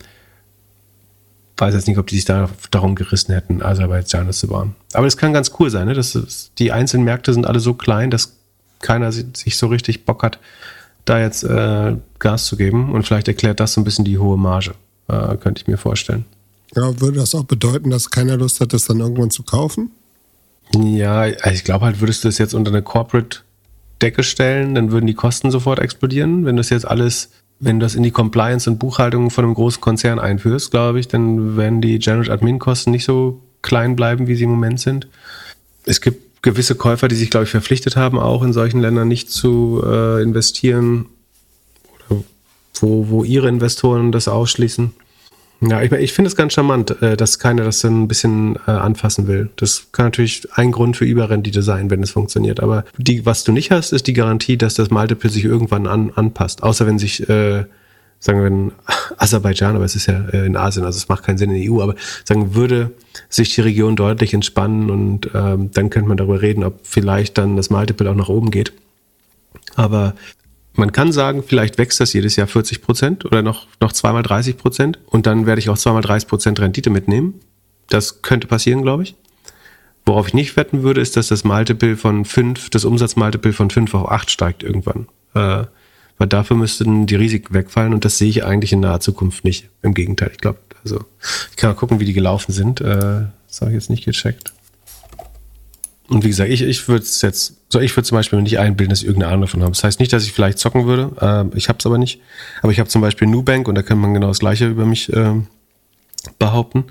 weiß jetzt nicht, ob die sich da darum gerissen hätten, Aserbaidschan zu bauen. Aber das kann ganz cool sein, ne? Das die einzelnen Märkte sind alle so klein, dass keiner sich so richtig Bock hat, da jetzt äh, Gas zu geben. Und vielleicht erklärt das so ein bisschen die hohe Marge, äh, könnte ich mir vorstellen. Ja, würde das auch bedeuten, dass keiner Lust hat, das dann irgendwann zu kaufen? Ja, also ich glaube halt, würdest du das jetzt unter eine Corporate Decke stellen, dann würden die Kosten sofort explodieren. Wenn du das jetzt alles, wenn du das in die Compliance und Buchhaltung von einem großen Konzern einführst, glaube ich, dann werden die General Admin Kosten nicht so klein bleiben, wie sie im Moment sind. Es gibt gewisse Käufer, die sich, glaube ich, verpflichtet haben, auch in solchen Ländern nicht zu äh, investieren, wo, wo ihre Investoren das ausschließen. Ja, ich, ich finde es ganz charmant, äh, dass keiner das dann ein bisschen äh, anfassen will. Das kann natürlich ein Grund für Überrendite sein, wenn es funktioniert. Aber die, was du nicht hast, ist die Garantie, dass das Multiple sich irgendwann an, anpasst. Außer wenn sich, äh, sagen wir in Aserbaidschan, aber es ist ja äh, in Asien, also es macht keinen Sinn in der EU, aber sagen würde sich die Region deutlich entspannen und ähm, dann könnte man darüber reden, ob vielleicht dann das Multiple auch nach oben geht. Aber man kann sagen, vielleicht wächst das jedes Jahr 40 Prozent oder noch, noch zweimal 30 Prozent und dann werde ich auch zweimal 30 Prozent Rendite mitnehmen. Das könnte passieren, glaube ich. Worauf ich nicht wetten würde, ist, dass das Multiple von 5, das Umsatzmultiple von 5 auf 8 steigt irgendwann. Äh, weil dafür müssten die Risiken wegfallen und das sehe ich eigentlich in naher Zukunft nicht. Im Gegenteil, ich glaube, also ich kann mal gucken, wie die gelaufen sind. Äh, das habe ich jetzt nicht gecheckt. Und wie gesagt, ich, ich würde es jetzt, so ich würde zum Beispiel nicht einbilden, dass ich irgendeine Ahnung davon habe. Das heißt nicht, dass ich vielleicht zocken würde, äh, ich habe es aber nicht. Aber ich habe zum Beispiel Nubank und da kann man genau das Gleiche über mich äh, behaupten.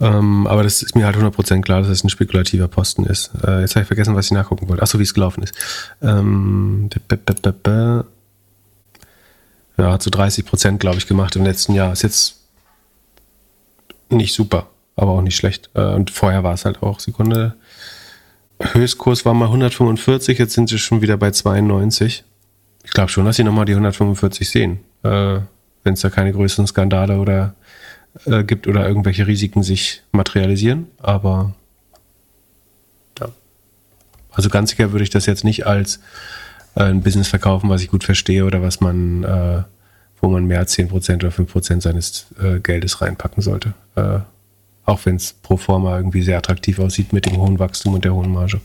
Ähm, aber das ist mir halt 100% klar, dass es das ein spekulativer Posten ist. Äh, jetzt habe ich vergessen, was ich nachgucken wollte. Achso, wie es gelaufen ist. Ähm, ja, hat so 30% glaube ich gemacht im letzten Jahr. Ist jetzt nicht super, aber auch nicht schlecht. Äh, und vorher war es halt auch Sekunde Höchstkurs war mal 145, jetzt sind sie schon wieder bei 92. Ich glaube schon, dass sie nochmal die 145 sehen, äh, wenn es da keine größeren Skandale oder äh, gibt oder irgendwelche Risiken sich materialisieren. Aber ja. Also ganz sicher würde ich das jetzt nicht als äh, ein Business verkaufen, was ich gut verstehe oder was man, äh, wo man mehr als 10% oder 5% seines äh, Geldes reinpacken sollte. Auch wenn es pro forma irgendwie sehr attraktiv aussieht mit dem hohen Wachstum und der hohen Marge.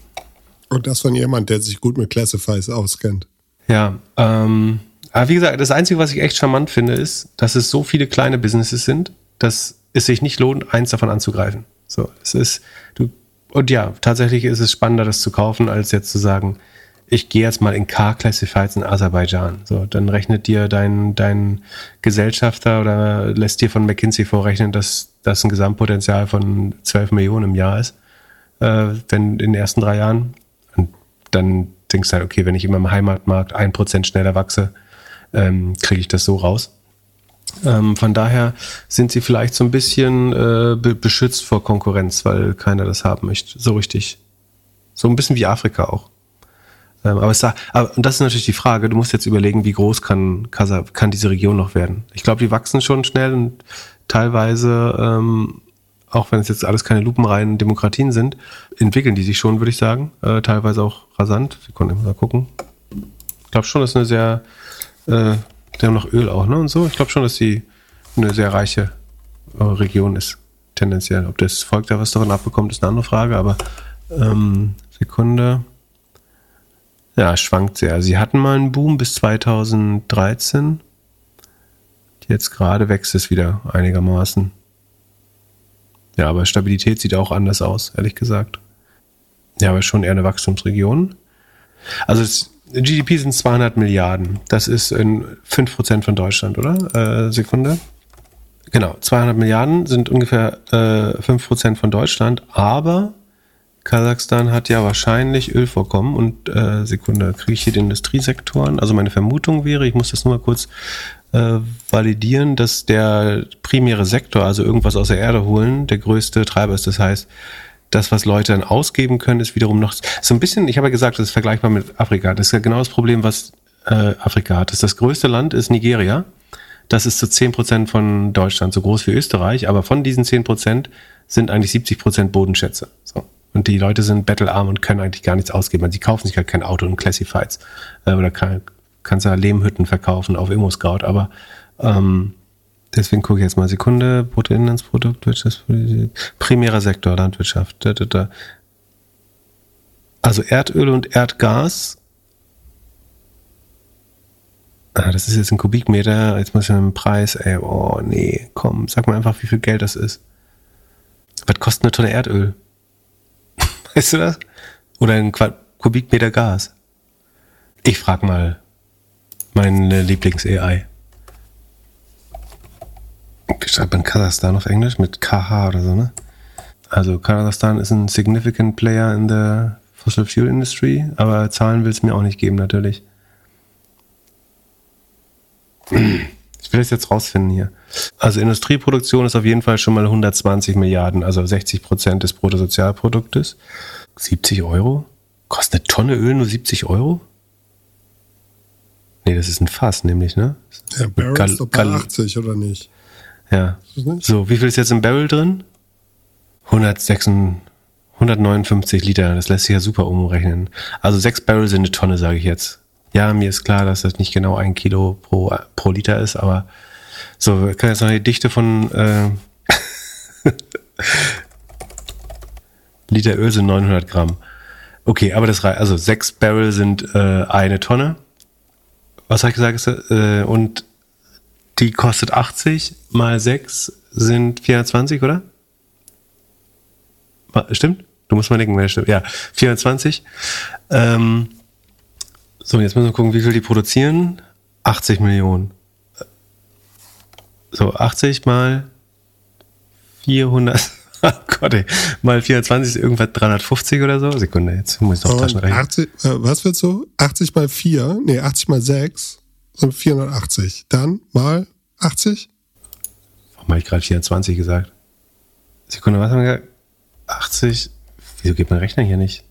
Und das von jemand, der sich gut mit Classifies auskennt. Ja, ähm, aber wie gesagt, das Einzige, was ich echt charmant finde, ist, dass es so viele kleine Businesses sind, dass es sich nicht lohnt, eins davon anzugreifen. So, es ist, du, und ja, tatsächlich ist es spannender, das zu kaufen, als jetzt zu sagen, ich gehe jetzt mal in Car-Classifieds in Aserbaidschan. So, dann rechnet dir dein, dein Gesellschafter oder lässt dir von McKinsey vorrechnen, dass das ein Gesamtpotenzial von 12 Millionen im Jahr ist, äh, wenn in den ersten drei Jahren. Und dann denkst du halt, okay, wenn ich in meinem Heimatmarkt ein Prozent schneller wachse, ähm, kriege ich das so raus. Ähm, von daher sind sie vielleicht so ein bisschen äh, be beschützt vor Konkurrenz, weil keiner das haben möchte. So richtig. So ein bisschen wie Afrika auch. Ähm, aber, es, aber und das ist natürlich die Frage, du musst jetzt überlegen, wie groß kann, kann diese Region noch werden. Ich glaube, die wachsen schon schnell und teilweise, ähm, auch wenn es jetzt alles keine lupenreinen Demokratien sind, entwickeln die sich schon, würde ich sagen. Äh, teilweise auch rasant. Wir konnten mal gucken. Ich glaube schon, das ist eine sehr, äh, die haben noch Öl auch, ne? Und so. Ich glaube schon, dass die eine sehr reiche äh, Region ist, tendenziell. Ob das Volk da was davon abbekommt, ist eine andere Frage, aber ähm, Sekunde. Ja, schwankt sehr. Sie hatten mal einen Boom bis 2013. Jetzt gerade wächst es wieder einigermaßen. Ja, aber Stabilität sieht auch anders aus, ehrlich gesagt. Ja, aber schon eher eine Wachstumsregion. Also das GDP sind 200 Milliarden. Das ist in 5% von Deutschland, oder? Äh, Sekunde. Genau, 200 Milliarden sind ungefähr äh, 5% von Deutschland, aber Kasachstan hat ja wahrscheinlich Ölvorkommen und äh, Sekunde, kriege ich hier die Industriesektoren? Also meine Vermutung wäre, ich muss das nur mal kurz äh, validieren, dass der primäre Sektor, also irgendwas aus der Erde holen, der größte Treiber ist. Das heißt, das, was Leute dann ausgeben können, ist wiederum noch so ein bisschen, ich habe ja gesagt, das ist vergleichbar mit Afrika. Das ist ja genau das Problem, was äh, Afrika hat. Das, das größte Land ist Nigeria. Das ist zu zehn Prozent von Deutschland, so groß wie Österreich, aber von diesen zehn Prozent sind eigentlich 70 Prozent Bodenschätze. So. Und die Leute sind battlearm und können eigentlich gar nichts ausgeben. Also sie kaufen sich halt kein Auto und Classifieds. Äh, oder kann, kannst ja Lehmhütten verkaufen auf Immo-Scout. Aber ähm, deswegen gucke ich jetzt mal Sekunde. Bruttoinlandsprodukt, Wirtschaftspolitik, primärer Sektor, Landwirtschaft. Da, da, da. Also Erdöl und Erdgas. Ah, das ist jetzt ein Kubikmeter. Jetzt muss ich einen Preis. Ey, oh nee, komm, sag mal einfach, wie viel Geld das ist. Was kostet eine Tonne Erdöl? Weißt du das? Oder ein Kubikmeter Gas. Ich frag mal meine Lieblings-AI. Schreibt man Kasachstan auf Englisch mit KH oder so, ne? Also Kasachstan ist ein significant player in the fossil fuel industry, aber Zahlen will es mir auch nicht geben, natürlich. Ich will das jetzt rausfinden hier. Also Industrieproduktion ist auf jeden Fall schon mal 120 Milliarden, also 60 Prozent des Bruttosozialproduktes. 70 Euro? Kostet eine Tonne Öl nur 70 Euro? Nee, das ist ein Fass, nämlich, ne? Ja, Barrel Gal ist doch bei 80, oder nicht? Ja. So, wie viel ist jetzt im Barrel drin? 106, 159 Liter, das lässt sich ja super umrechnen. Also sechs Barrel sind eine Tonne, sage ich jetzt. Ja, mir ist klar, dass das nicht genau ein Kilo pro, pro Liter ist, aber so, wir können jetzt noch die Dichte von äh, Liter Öl sind 900 Gramm. Okay, aber das reicht. Also sechs Barrel sind äh, eine Tonne. Was habe ich gesagt? Äh, und die kostet 80 mal 6 sind 420, oder? Stimmt? Du musst mal denken, wenn stimmt. Ja, 420. Ähm, so, jetzt müssen wir gucken, wie viel die produzieren. 80 Millionen. So, 80 mal 400. Oh Gott, ey. Mal 24 ist irgendwas 350 oder so. Sekunde, jetzt muss ich noch Taschen rechnen. 80, äh, was wird so? 80 mal 4? Nee, 80 mal 6 sind 480. Dann mal 80? Warum habe ich gerade 24 gesagt? Sekunde, was haben wir gesagt? 80. Wieso geht mein Rechner hier nicht?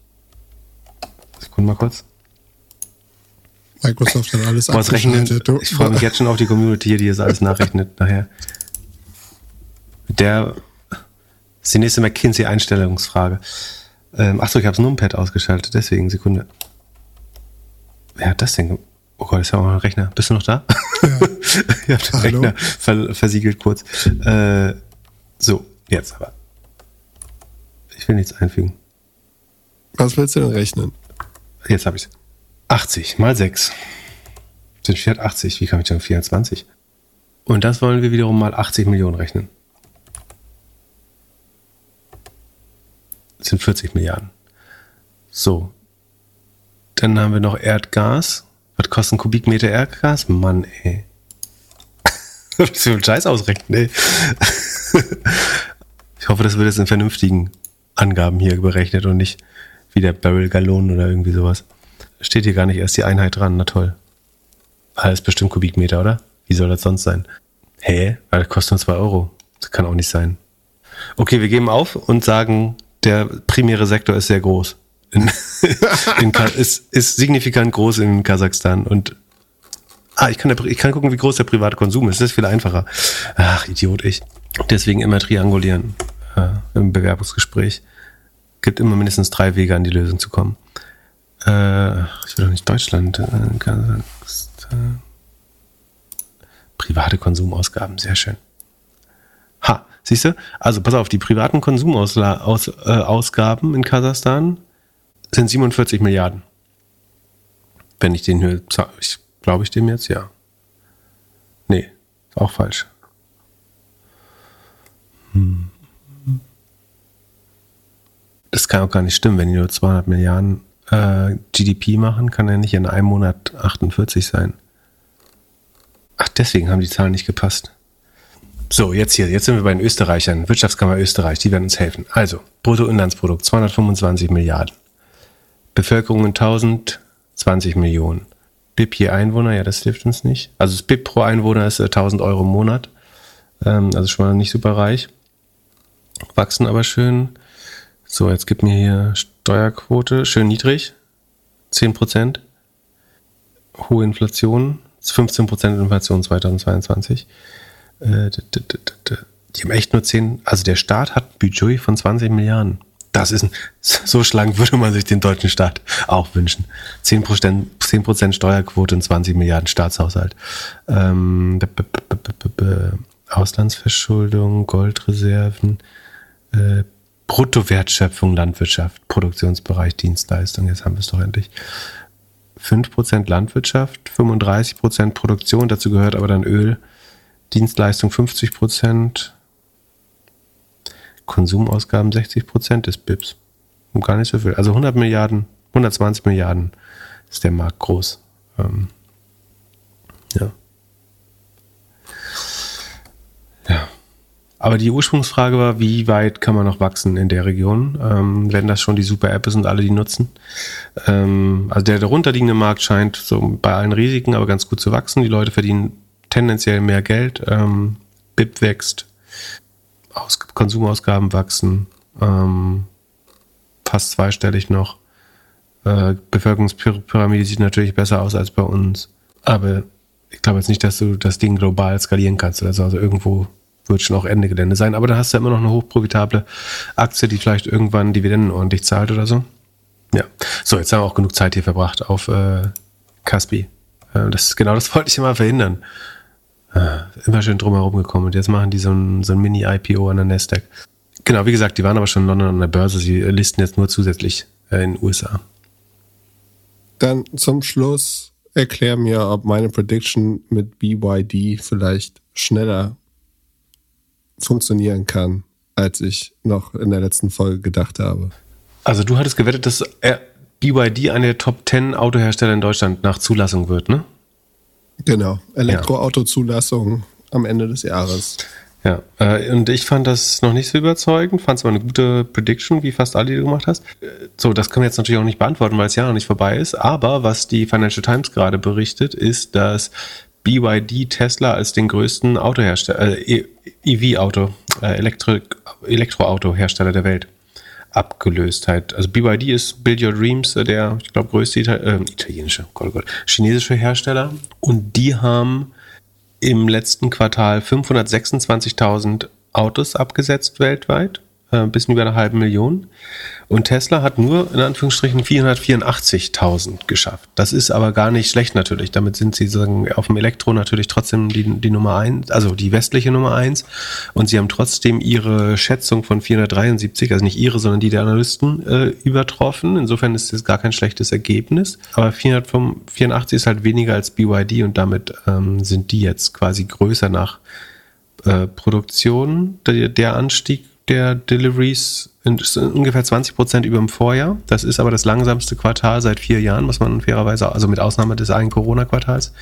Sekunde mal kurz. Microsoft hat alles Was rechnen, Ich freue mich jetzt schon auf die Community hier, die das alles nachrechnet nachher. Der ist die nächste McKinsey-Einstellungsfrage. Ähm, achso, ich habe das Numpad ausgeschaltet, deswegen Sekunde. Wer hat das denn? Oh Gott, ist ja auch ein Rechner. Bist du noch da? Ja. ich habe den Rechner ver versiegelt kurz. Äh, so, jetzt aber. Ich will nichts einfügen. Was willst du denn rechnen? Jetzt habe ich es. 80 mal 6 sind 480. Wie kam ich dann 24? Und das wollen wir wiederum mal 80 Millionen rechnen. Das sind 40 Milliarden. So. Dann haben wir noch Erdgas. Was kostet ein Kubikmeter Erdgas? Mann, ey. Was für ein Scheiß ausrechnen, ey. ich hoffe, das wird jetzt in vernünftigen Angaben hier berechnet und nicht wie der Barrel Gallon oder irgendwie sowas. Steht hier gar nicht erst die Einheit dran, na toll. Alles bestimmt Kubikmeter, oder? Wie soll das sonst sein? Hä? Weil das kostet nur 2 Euro. Das kann auch nicht sein. Okay, wir geben auf und sagen, der primäre Sektor ist sehr groß. In, in, ist, ist signifikant groß in Kasachstan und Ah, ich kann, ich kann gucken, wie groß der private Konsum ist. Das ist viel einfacher. Ach, Idiot, ich. Deswegen immer triangulieren äh, im Bewerbungsgespräch. Gibt immer mindestens drei Wege, an die Lösung zu kommen. Äh, ich will doch nicht Deutschland. Äh, Kasachstan. Private Konsumausgaben, sehr schön. Ha, siehst du? Also pass auf, die privaten Konsumausgaben äh, in Kasachstan sind 47 Milliarden. Wenn ich den hier, ich glaube ich dem jetzt, ja. Nee, auch falsch. Hm. Das kann auch gar nicht stimmen, wenn die nur 200 Milliarden äh, GDP machen, kann er nicht in einem Monat 48 sein. Ach, deswegen haben die Zahlen nicht gepasst. So, jetzt hier, jetzt sind wir bei den Österreichern. Wirtschaftskammer Österreich, die werden uns helfen. Also, Bruttoinlandsprodukt 225 Milliarden. Bevölkerung in 1020 Millionen. BIP je Einwohner, ja, das hilft uns nicht. Also das BIP pro Einwohner ist 1000 äh, Euro im Monat. Ähm, also schon mal nicht super reich. Wachsen aber schön. So, jetzt gibt mir hier Steuerquote, schön niedrig. 10 Prozent. Hohe Inflation. 15 Prozent Inflation 2022. Äh, die haben echt nur 10, also der Staat hat ein Budget von 20 Milliarden. Das ist ein, so schlank würde man sich den deutschen Staat auch wünschen. 10 Prozent, 10 Steuerquote und 20 Milliarden Staatshaushalt. Ähm, Auslandsverschuldung, Goldreserven, äh, Bruttowertschöpfung, Landwirtschaft, Produktionsbereich, Dienstleistung. Jetzt haben wir es doch endlich. 5% Landwirtschaft, 35% Produktion, dazu gehört aber dann Öl, Dienstleistung 50%, Konsumausgaben 60% des BIPs. Und gar nicht so viel. Also 100 Milliarden, 120 Milliarden ist der Markt groß. Ähm, ja. Aber die Ursprungsfrage war, wie weit kann man noch wachsen in der Region, ähm, wenn das schon die super App ist und alle die nutzen. Ähm, also der darunterliegende Markt scheint so bei allen Risiken aber ganz gut zu wachsen. Die Leute verdienen tendenziell mehr Geld, ähm, BIP wächst, Aus Konsumausgaben wachsen, ähm, fast zweistellig noch. Äh, Bevölkerungspyramide sieht natürlich besser aus als bei uns. Aber ich glaube jetzt nicht, dass du das Ding global skalieren kannst. Also, also irgendwo wird schon auch Ende Gelände sein. Aber dann hast du ja immer noch eine hochprofitable Aktie, die vielleicht irgendwann Dividenden ordentlich zahlt oder so. Ja. So, jetzt haben wir auch genug Zeit hier verbracht auf äh, Caspi. Äh, das, genau das wollte ich immer verhindern. Äh, immer schön drumherum gekommen. Und jetzt machen die so ein, so ein Mini-IPO an der Nasdaq. Genau, wie gesagt, die waren aber schon in London an der Börse. Sie listen jetzt nur zusätzlich äh, in den USA. Dann zum Schluss erklär mir, ob meine Prediction mit BYD vielleicht schneller funktionieren kann, als ich noch in der letzten Folge gedacht habe. Also du hattest gewettet, dass BYD eine der Top 10 Autohersteller in Deutschland nach Zulassung wird, ne? Genau, Elektroautozulassung am Ende des Jahres. Ja, äh, und ich fand das noch nicht so überzeugend, fand es aber eine gute Prediction, wie fast alle, die du gemacht hast. Äh, so, das können wir jetzt natürlich auch nicht beantworten, weil es ja noch nicht vorbei ist. Aber was die Financial Times gerade berichtet, ist, dass BYD Tesla als den größten Autohersteller, äh, EV-Auto, äh, Elektro Elektroauto-Hersteller der Welt abgelöst hat. Also BYD ist Build Your Dreams, äh, der, ich glaube, größte Ital äh, italienische, Gott, oh Gott, chinesische Hersteller. Und die haben im letzten Quartal 526.000 Autos abgesetzt weltweit, ein bisschen über eine halbe Million. Und Tesla hat nur in Anführungsstrichen 484.000 geschafft. Das ist aber gar nicht schlecht natürlich. Damit sind sie sagen, auf dem Elektro natürlich trotzdem die, die Nummer eins, also die westliche Nummer eins. Und sie haben trotzdem ihre Schätzung von 473, also nicht ihre, sondern die der Analysten, äh, übertroffen. Insofern ist das gar kein schlechtes Ergebnis. Aber 484 ist halt weniger als BYD und damit ähm, sind die jetzt quasi größer nach äh, Produktion. Der, der Anstieg der Deliveries sind ungefähr 20 Prozent über dem Vorjahr. Das ist aber das langsamste Quartal seit vier Jahren, muss man fairerweise, also mit Ausnahme des einen Corona-Quartals,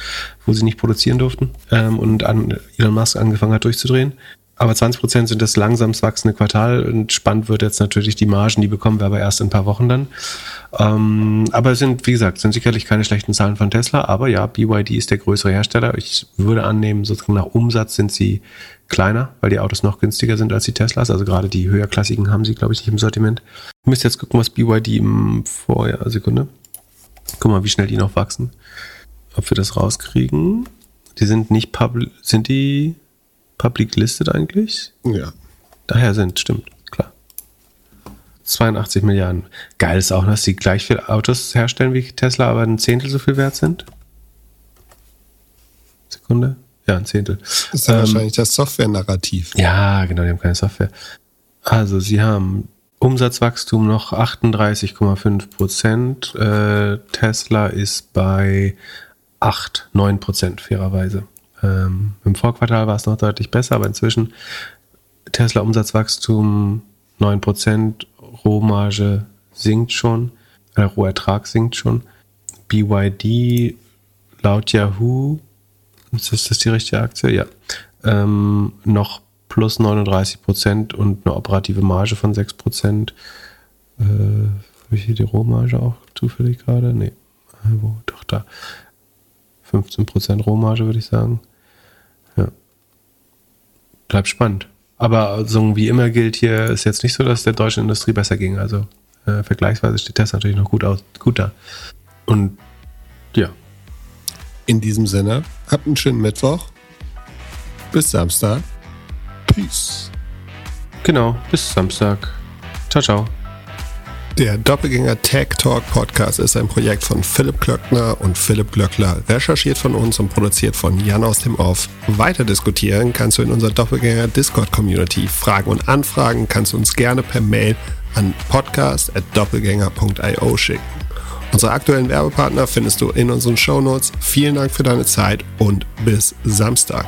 wo sie nicht produzieren durften ähm, und an Elon Musk angefangen hat durchzudrehen. Aber 20 Prozent sind das langsamst wachsende Quartal und spannend wird jetzt natürlich die Margen, die bekommen wir aber erst in ein paar Wochen dann. Ähm, aber es sind, wie gesagt, sind sicherlich keine schlechten Zahlen von Tesla, aber ja, BYD ist der größere Hersteller. Ich würde annehmen, sozusagen nach Umsatz sind sie kleiner, weil die Autos noch günstiger sind als die Teslas. Also gerade die höherklassigen haben sie, glaube ich, nicht im Sortiment. Ich müsste jetzt gucken, was BYD im Vorjahr, Sekunde. Guck mal, wie schnell die noch wachsen. Ob wir das rauskriegen. Die sind nicht public, sind die public listed eigentlich? Ja. Daher sind, stimmt, klar. 82 Milliarden. Geil ist auch, dass sie gleich viele Autos herstellen wie Tesla, aber ein Zehntel so viel wert sind. Sekunde. Ja, ein Zehntel. Das ist ähm, wahrscheinlich das Software-Narrativ. Ja, genau, die haben keine Software. Also, sie haben Umsatzwachstum noch 38,5 Prozent. Äh, Tesla ist bei 8, 9 Prozent, fairerweise. Ähm, Im Vorquartal war es noch deutlich besser, aber inzwischen Tesla Umsatzwachstum 9 Prozent, Rohmarge sinkt schon, äh, Rohertrag sinkt schon. BYD laut Yahoo ist das die richtige Aktie? Ja. Ähm, noch plus 39 Prozent und eine operative Marge von 6 Prozent. Äh, Habe ich hier die Rohmarge auch zufällig gerade? Nee. Äh, wo? Doch, da. 15 Prozent Rohmarge, würde ich sagen. Ja. Bleibt spannend. Aber so wie immer gilt hier, ist jetzt nicht so, dass der deutschen Industrie besser ging. Also äh, vergleichsweise steht das natürlich noch gut, aus, gut da. Und ja, in diesem Sinne, habt einen schönen Mittwoch. Bis Samstag. Peace. Genau, bis Samstag. Ciao, ciao. Der Doppelgänger Tech Talk Podcast ist ein Projekt von Philipp Klöckner und Philipp Glöckler, recherchiert von uns und produziert von Jan aus dem Off. Weiter diskutieren kannst du in unserer Doppelgänger Discord Community. Fragen und Anfragen kannst du uns gerne per Mail an podcast.doppelgänger.io schicken. Unsere aktuellen Werbepartner findest du in unseren Shownotes. Vielen Dank für deine Zeit und bis Samstag.